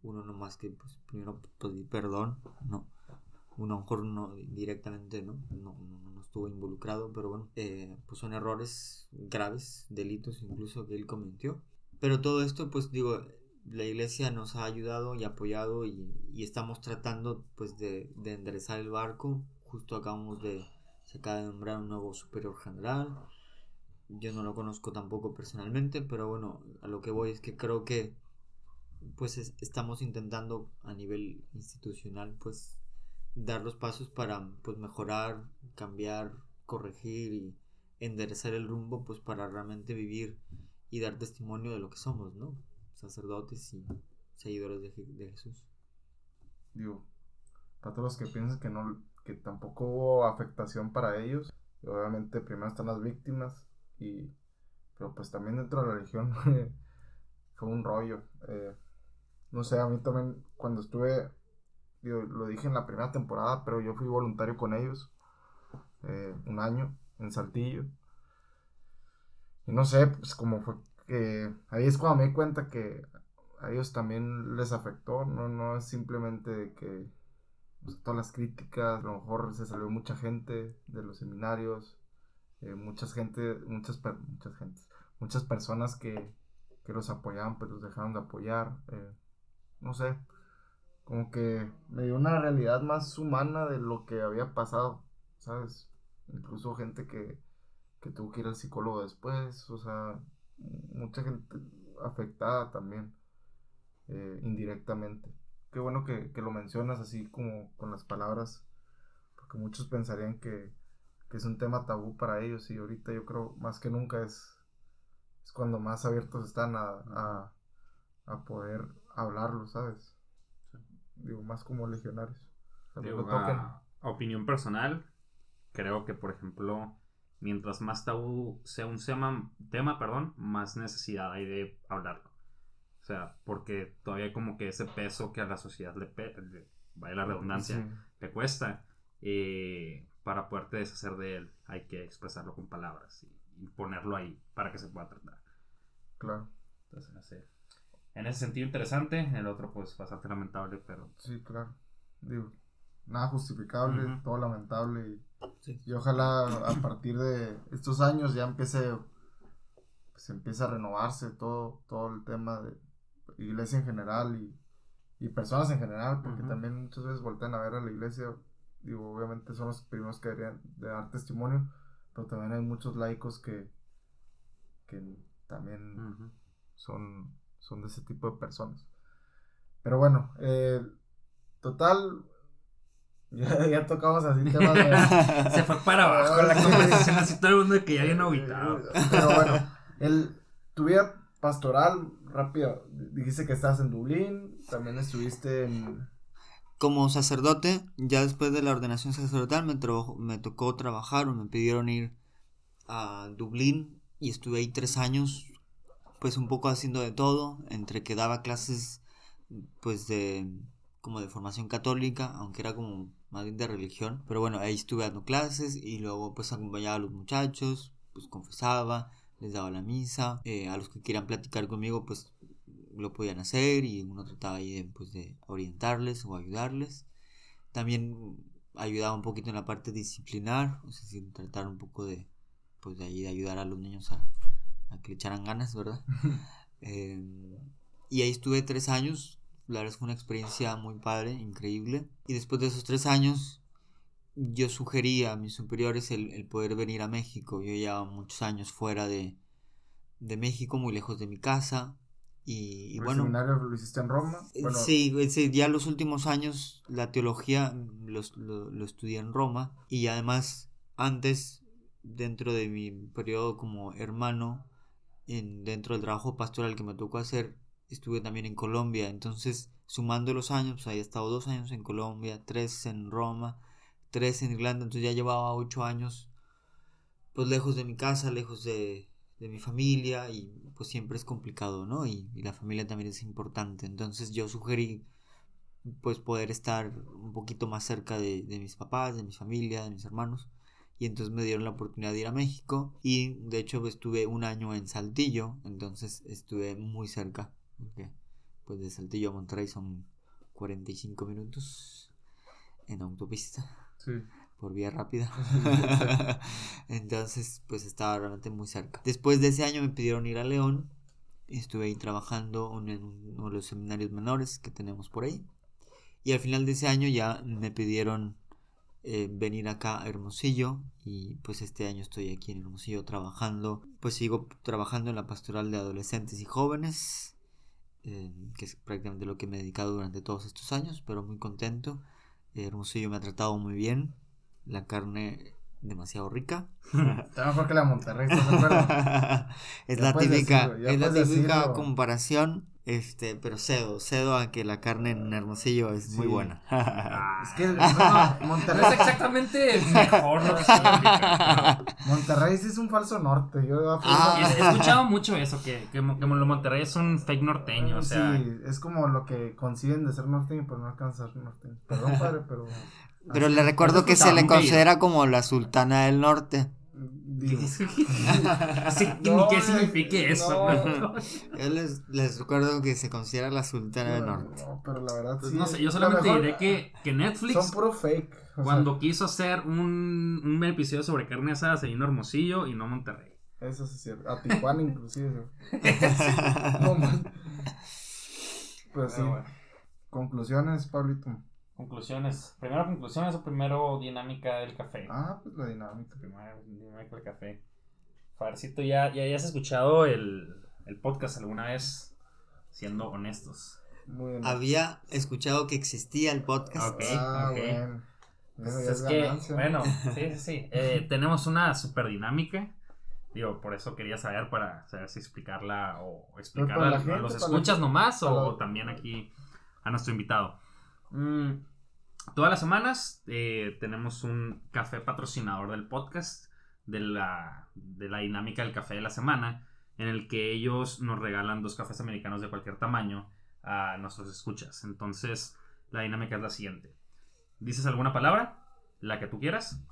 uno no más que pues primero pedir perdón, no, uno a lo mejor no directamente no, no, no, estuvo involucrado, pero bueno, eh, pues son errores graves, delitos incluso que él cometió, pero todo esto pues digo, la iglesia nos ha ayudado y apoyado y, y estamos tratando pues de, de enderezar el barco, justo acabamos de, acaba de nombrar un nuevo superior general, yo no lo conozco tampoco personalmente, pero bueno, a lo que voy es que creo que pues es- estamos intentando a nivel institucional pues dar los pasos para pues mejorar, cambiar, corregir y enderezar el rumbo pues para realmente vivir y dar testimonio de lo que somos, ¿no? Sacerdotes y, seguidores de Jesús. Digo, para todos los que piensan que no, que tampoco hubo afectación para ellos, obviamente primero están las víctimas y, pero pues también dentro de la religión fue un rollo. eh, no sé, a mí también cuando estuve, digo, lo dije en la primera temporada, pero yo fui voluntario con ellos eh, un año en Saltillo. Y no sé, pues como fue que ahí es cuando me di cuenta que a ellos también les afectó, no, no es simplemente que sea, todas las críticas, a lo mejor se salió mucha gente de los seminarios, eh, muchas gente, muchas, muchas gentes, muchas personas que, que los apoyaban, pues los dejaron de apoyar, eh, no sé, como que me dio una realidad más humana de lo que había pasado, ¿sabes? Incluso gente que, que tuvo que ir al psicólogo después, o sea, mucha gente afectada también, eh, indirectamente. Qué bueno que, que lo mencionas así como con las palabras, porque muchos pensarían que, que es un tema tabú para ellos y ahorita yo creo más que nunca es, es cuando más abiertos están a, a, a poder hablarlo, ¿sabes? Digo, más como legionarios. O sea, Digo, lo toquen. a, a opinión personal, creo que, por ejemplo, mientras más tabú sea un tema, tema perdón, más necesidad hay de hablarlo. O sea, porque todavía hay como que ese peso que a la sociedad le, le- vaya la redundancia, Sí. le cuesta. eh, para poderte deshacer de él, hay que expresarlo con palabras y, y ponerlo ahí para que se pueda tratar. Claro, Entonces, no sé. En ese sentido interesante, el otro pues bastante lamentable, pero sí, claro. Digo, nada justificable, Ujú. todo lamentable y, Sí. y ojalá a partir de estos años ya empiece, pues empiece a renovarse todo, todo el tema de iglesia en general y, y personas en general, porque también muchas veces voltean a ver a la iglesia, digo, obviamente son los primeros que deberían de dar testimonio, pero también hay muchos laicos que, que también son, son de ese tipo de personas. Pero bueno, eh, total, ya, ya tocamos así temas de... Se fue para abajo la conversación, así todo el mundo que ya bien aguitado. Pero bueno, el, tu vida pastoral, rápido, dijiste que estabas en Dublín, también estuviste en... Como sacerdote, ya después de la ordenación sacerdotal me, me tocó trabajar o me pidieron ir a Dublín y estuve ahí tres años, pues un poco haciendo de todo, entre que daba clases pues de como de formación católica, aunque era como más bien de religión, pero bueno, ahí estuve dando clases y luego pues acompañaba a los muchachos, pues confesaba, les daba la misa, eh, a los que quieran platicar conmigo pues lo podían hacer y uno trataba ahí de, pues, de orientarles o ayudarles. También ayudaba un poquito en la parte disciplinar, o sea, sin tratar un poco de, pues de ahí de ayudar a los niños a, a que le echaran ganas, ¿verdad? Eh, y ahí estuve tres años, la verdad es que fue una experiencia muy padre, increíble. Y después de esos tres años, yo sugerí a mis superiores el, el poder venir a México. Yo llevaba muchos años fuera de, de México, muy lejos de mi casa. Y, y el bueno, seminario lo hiciste en Roma. Bueno, Sí, sí, ya los últimos años la teología mm, los- lo, lo estudié en Roma y además antes, dentro de mi periodo como hermano, en, dentro del trabajo pastoral que me tocó hacer, estuve también en Colombia, entonces sumando los años, pues había estado dos años en Colombia, tres en Roma, tres en Irlanda, entonces ya llevaba ocho años pues lejos de mi casa, lejos de, mi familia y pues siempre es complicado, ¿no? Y, la familia también es importante. Entonces yo sugerí pues poder estar un poquito más cerca de, de mis papás, de mi familia, de mis hermanos. Y entonces me dieron la oportunidad de ir a México y de hecho estuve un año en Saltillo, entonces estuve muy cerca, porque pues de Saltillo a Monterrey son 45 minutos en autopista sí. por vía rápida. Entonces, pues estaba realmente muy cerca. Después de ese año me pidieron ir a León. y Estuve ahí trabajando en uno de los seminarios menores que tenemos por ahí. Y al final de ese año ya me pidieron eh, venir acá a Hermosillo. Y pues este año estoy aquí en Hermosillo trabajando. Pues sigo trabajando en la pastoral de adolescentes y jóvenes. eh, que es prácticamente lo que me he dedicado durante todos estos años. Pero muy contento. Eh, Hermosillo me ha tratado muy bien. La carne demasiado rica. Está mejor que la Monterrey, ¿estás de acuerdo? es la típica, decirlo, es la típica comparación. Este, pero cedo, cedo a que la carne en Hermosillo es muy buena. Es que bueno, No Monterrey, es exactamente mejor. Monterrey sí es un falso norte. Yo Ah. He he escuchado mucho eso, que, que, Monterrey es un fake norteño, o sea. Sí, es como lo que consiguen de ser norteño, pero no alcanzan a ser norteño. Perdón, padre, pero. Pero le recuerdo que se le considera como la sultana del norte. Digo, Sí, que No, ni qué signifique eso. no. ¿no? Yo les, les recuerdo que se considera la sultana del no, norte. no, pero la verdad Pues sí. no sé, yo solamente mejor diré que, que Netflix, Son puro fake. o sea, cuando quiso hacer un, un episodio sobre carne asada, se vino Hermosillo y no Monterrey. Eso sí es cierto. A Tijuana, inclusive. no, man. Pues sí. Pero bueno. Conclusiones, Pablito. Conclusiones. Primero conclusiones o primero dinámica del café. Ah, pues la dinámica. Primero dinámica del café. Farcito, ¿ya, ya, ya has escuchado el, el podcast alguna vez? Siendo honestos. Muy bien. Había escuchado que existía el podcast. Ok, ah, ok. bueno. Pues es que, bueno, sí, sí, sí. Eh, tenemos una super dinámica. Digo, por eso quería saber para saber si explicarla o explicarla para la a, los escuchas nomás o, o también aquí a nuestro invitado. Mm, todas las semanas eh, tenemos un café patrocinador del podcast de la, de la dinámica del café de la semana en el que ellos nos regalan dos cafés americanos de cualquier tamaño a nuestros escuchas. Entonces, la dinámica es la siguiente. Dices alguna palabra, la que tú quieras.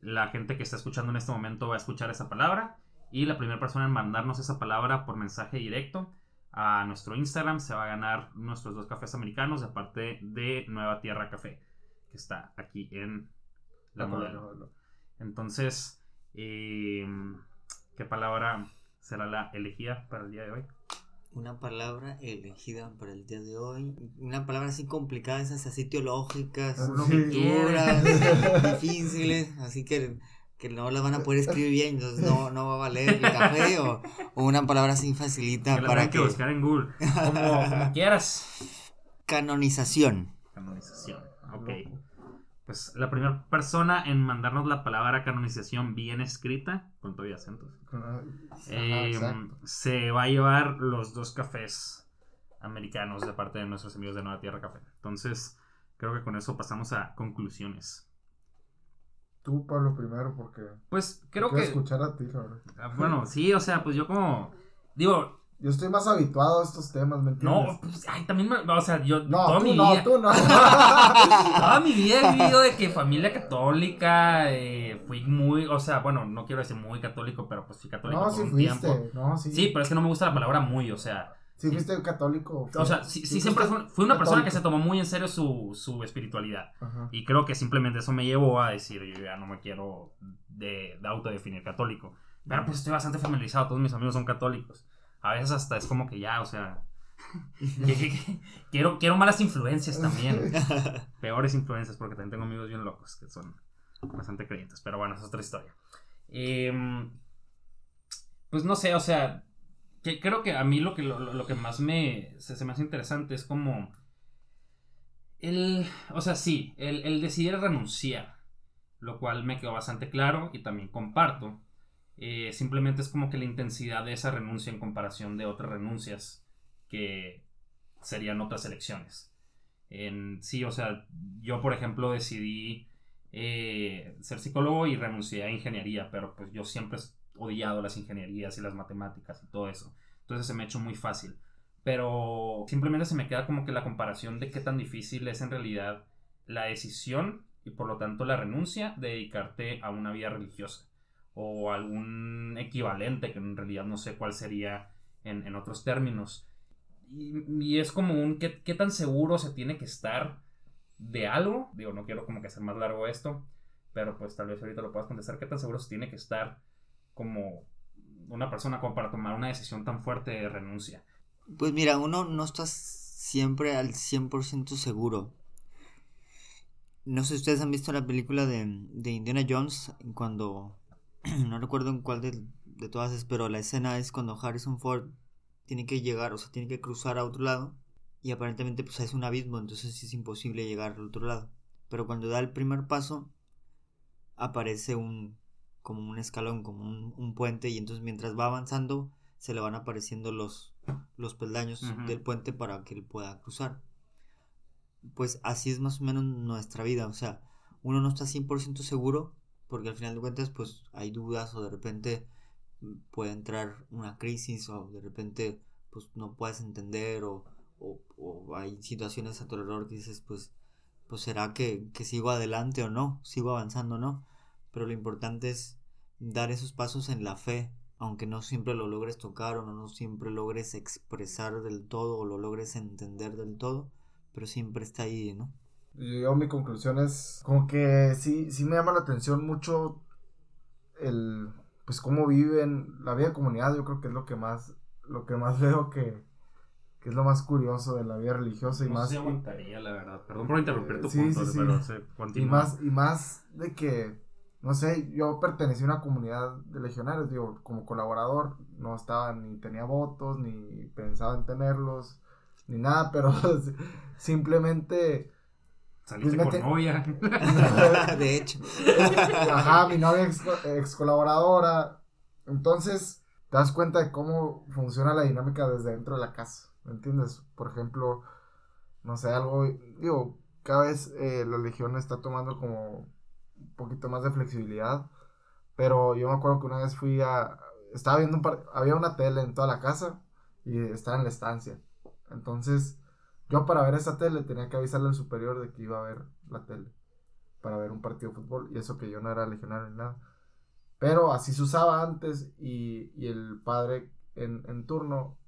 La gente que está escuchando en este momento va a escuchar esa palabra. Y la primera persona en mandarnos esa palabra por mensaje directo a nuestro Instagram se va a ganar nuestros dos cafés americanos de parte de Nueva Tierra Café, que está aquí en la modelo. Entonces, eh, ¿qué palabra será la elegida para el día de hoy? Una palabra elegida para el día de hoy. Una palabra así complicada, esas así teológicas, que culturas, difíciles, así que, que no las van a poder escribir bien, entonces no, no va a valer el café o, o una palabra así facilita Que la para que que... buscar en Google. Como, como quieras. Canonización. Canonización. Ok. Pues la primera persona en mandarnos la palabra canonización bien escrita, con todo y acentos, eh, exacto. se va a llevar los dos cafés americanos de parte de nuestros amigos de Nueva Tierra Café. Entonces, creo que con eso pasamos a conclusiones. Tú, Pablo, primero, porque. Pues creo que. escuchar a ti, verdad. ah, Bueno, sí, o sea, pues yo como. Digo, Yo estoy más habituado a estos temas, ¿me entiendes? no, pues, ay, también, me- o sea, yo No, toda tú mi no, vida. tú no. Toda mi vida he vivido de que familia católica, eh, fui muy, o sea, bueno, no quiero decir muy católico, pero pues fui católico no, por sí un fuiste. tiempo. No, sí. Sí, pero es que no me gusta la palabra muy, o sea, Sí fuiste católico. o sea, sí, sí siempre fui una persona que se tomó muy en serio su, su espiritualidad. Ajá. Y creo que simplemente eso me llevó a decir, yo ya no me quiero de, de autodefinir católico. Pero pues estoy bastante familiarizado, todos mis amigos son católicos. A veces hasta es como que ya, o sea, quiero, quiero malas influencias también. Peores influencias, porque también tengo amigos bien locos que son bastante creyentes. Pero bueno, esa es otra historia. Em, pues no sé, o sea, que creo que a mí lo que, lo, lo- que más me, se, se me hace interesante es como... El, o sea, sí, el, el decidir renunciar, lo cual me quedó bastante claro y también comparto. Eh, simplemente es como que la intensidad de esa renuncia en comparación de otras renuncias que serían otras elecciones. En, sí, o sea, yo por ejemplo decidí eh, ser psicólogo y renuncié a ingeniería, pero pues yo siempre odiado las ingenierías y las matemáticas y todo eso. Entonces se me ha hecho muy fácil. Pero simplemente se me queda como que la comparación de qué tan difícil es en realidad la decisión y por lo tanto la renuncia de dedicarte a una vida religiosa o algún equivalente que en realidad no sé cuál sería en, en otros términos. Y, es como un ¿qué, qué tan seguro se tiene que estar de algo. Digo, no quiero como que hacer más largo esto, pero pues tal vez ahorita lo puedas contestar. ¿Qué tan seguro se tiene que estar como una persona para tomar una decisión tan fuerte de renuncia? Pues mira, uno no está siempre al 100% seguro. No sé si ustedes han visto la película de, de Indiana Jones cuando... No recuerdo en cuál de, de todas es, pero la escena es cuando Harrison Ford tiene que llegar, o sea, tiene que cruzar a otro lado y aparentemente pues es un abismo, entonces es imposible llegar al otro lado. Pero cuando da el primer paso aparece un como un escalón, como un, un puente y entonces mientras va avanzando se le van apareciendo los los peldaños del puente para que él pueda cruzar. Pues así es más o menos nuestra vida, o sea, uno no está 100% seguro porque al final de cuentas pues hay dudas o de repente puede entrar una crisis o de repente pues no puedes entender o, o- o hay situaciones a tu alrededor que dices pues pues será que, que sigo adelante o no, sigo avanzando o no, pero lo importante es dar esos pasos en la fe, aunque no siempre lo logres tocar o no, no siempre logres expresar del todo o lo logres entender del todo, pero siempre está ahí, ¿no? Yo mi conclusión es como que sí, sí me llama la atención mucho el pues cómo viven la vida de comunidad, yo creo que es lo que más lo que más veo que, que es lo más curioso de la vida religiosa y No más aguantaría, la verdad. Perdón por interrumpir tu Sí, punto, sí, sí. pero se y continúa. más y más de que no sé, yo pertenecí a una comunidad de legionarios, digo, como colaborador, no estaba ni tenía votos, ni pensaba en tenerlos, ni nada, pero simplemente Saliste pues con novia. de hecho, Ajá, mi novia ex, ex colaboradora. Entonces, te das cuenta de cómo funciona la dinámica desde dentro de la casa. ¿Me entiendes? Por ejemplo, no sé, algo. Digo, cada vez eh, la Legión está tomando como poquito más de flexibilidad. Pero yo me acuerdo que una vez fui a. Estaba viendo un par. Había una tele en toda la casa y estaba en la estancia. Entonces, yo para ver esa tele tenía que avisarle al superior de que iba a ver la tele para ver un partido de fútbol y eso que yo no era legionario ni nada. Pero así se usaba antes y, y el padre en, turno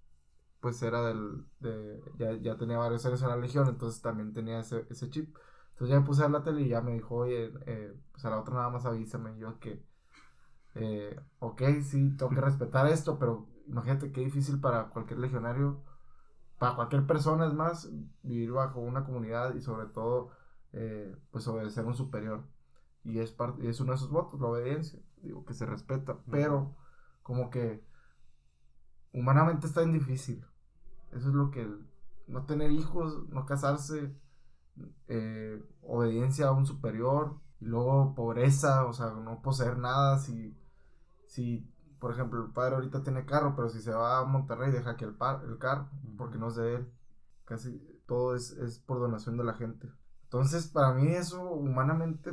pues era del, de, ya, ya tenía varios años en la legión, entonces también tenía ese, ese chip. Entonces ya me puse a la tele y ya me dijo, oye, eh, pues a la otra nada más avísame. Y yo que, eh, ok, sí, tengo que respetar esto, pero imagínate qué difícil para cualquier legionario, para cualquier persona es más, vivir bajo una comunidad y sobre todo eh, pues obedecer a un superior. Y es, parte, es uno de sus votos, la obediencia. Digo que se respeta, pero como que humanamente está bien difícil. Eso es lo que el- no tener hijos, no casarse, eh, obediencia a un superior, y luego pobreza, o sea, no poseer nada. Si, si por ejemplo, el padre ahorita tiene carro, pero si se va a Monterrey deja que el, par, el carro, porque no es de él. Casi todo es, es por donación de la gente. Entonces, para mí eso humanamente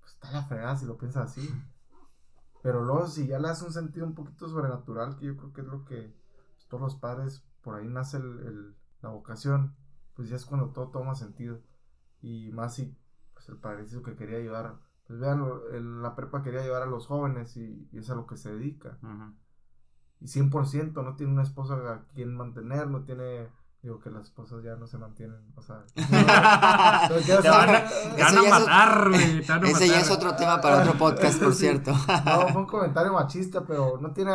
pues, está la fregada si lo piensas así. Pero luego, si ya le das un sentido un poquito sobrenatural, que yo creo que es lo que pues, todos los padres, por ahí nace el- el- la vocación, pues ya es cuando todo toma sentido. Y más si pues, el padrecito que quería ayudar, pues vean, lo- el- la prepa quería ayudar a los jóvenes y, y es a lo que se dedica. Ujú. Y 100% no tiene una esposa a quien mantener, no tiene... Digo que las esposas ya no se mantienen, o sea... no Te van a, te van Ese a ya es matar, güey. ya otro tema para otro podcast, por Sí. cierto. No, fue un comentario machista, pero no tiene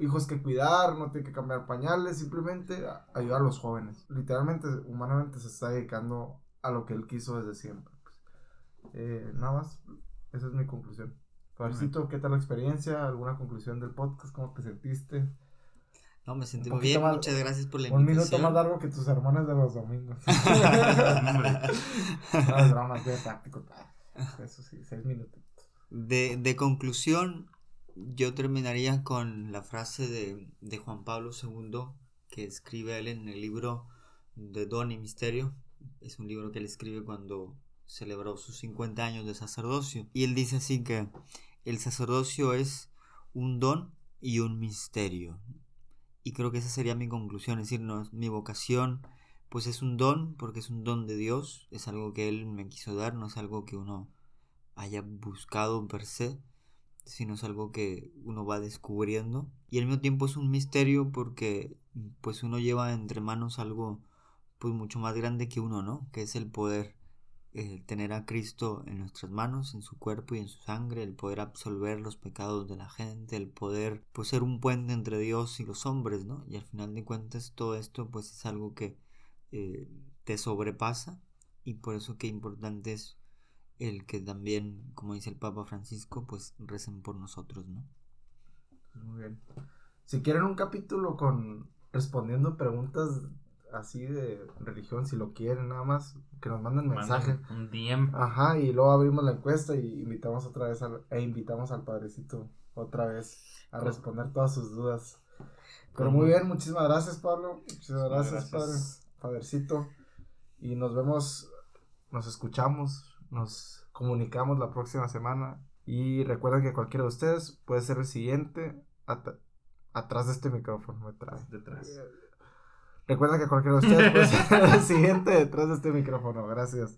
hijos que cuidar, no tiene que cambiar pañales, simplemente ayudar a los jóvenes. Literalmente, humanamente se está dedicando a lo que él quiso desde siempre. pues. Eh, nada más, esa es mi conclusión. Fabricito, ¿qué tal la experiencia? ¿Alguna conclusión del podcast? ¿Cómo te sentiste? No, me sentí muy bien, más- muchas gracias por la Un minuto invitación. más largo que tus sermones de los domingos. No, es de práctico. Eso sí, seis minutos. De, de conclusión, yo terminaría con la frase de, de Juan Pablo II que escribe él en el libro de Don y Misterio. Es un libro que él escribe cuando celebró sus 50 años de sacerdocio. Y él dice así que el sacerdocio es un don y un misterio. Y creo que esa sería mi conclusión, es decir, no, mi vocación pues es un don, porque es un don de Dios, es algo que Él me quiso dar, no es algo que uno haya buscado per se, sino es algo que uno va descubriendo. Y al mismo tiempo es un misterio porque pues uno lleva entre manos algo pues mucho más grande que uno, ¿no? Que es el poder eh, tener a Cristo en nuestras manos, en su cuerpo y en su sangre, el poder absolver los pecados de la gente, el poder pues ser un puente entre Dios y los hombres, ¿no? Y al final de cuentas todo esto pues es algo que eh, te sobrepasa y por eso que importante es el que también, como dice el Papa Francisco, pues recen por nosotros, ¿no? Muy bien. Si quieren un capítulo con respondiendo preguntas así de religión, si lo quieren, nada más, que nos manden mensaje. Un DM. Ajá, y luego abrimos la encuesta y invitamos otra vez al, e invitamos al padrecito otra vez a responder todas sus dudas. Pero muy bien, muchísimas gracias, Pablo. Muchísimas gracias, gracias. padre. Padrecito. Y nos vemos, nos escuchamos, nos comunicamos la próxima semana. Y recuerden que cualquiera de ustedes puede ser el siguiente at- atrás de este micrófono. Detrás. Recuerden que cualquiera de ustedes puede ser el siguiente detrás de este micrófono. Gracias.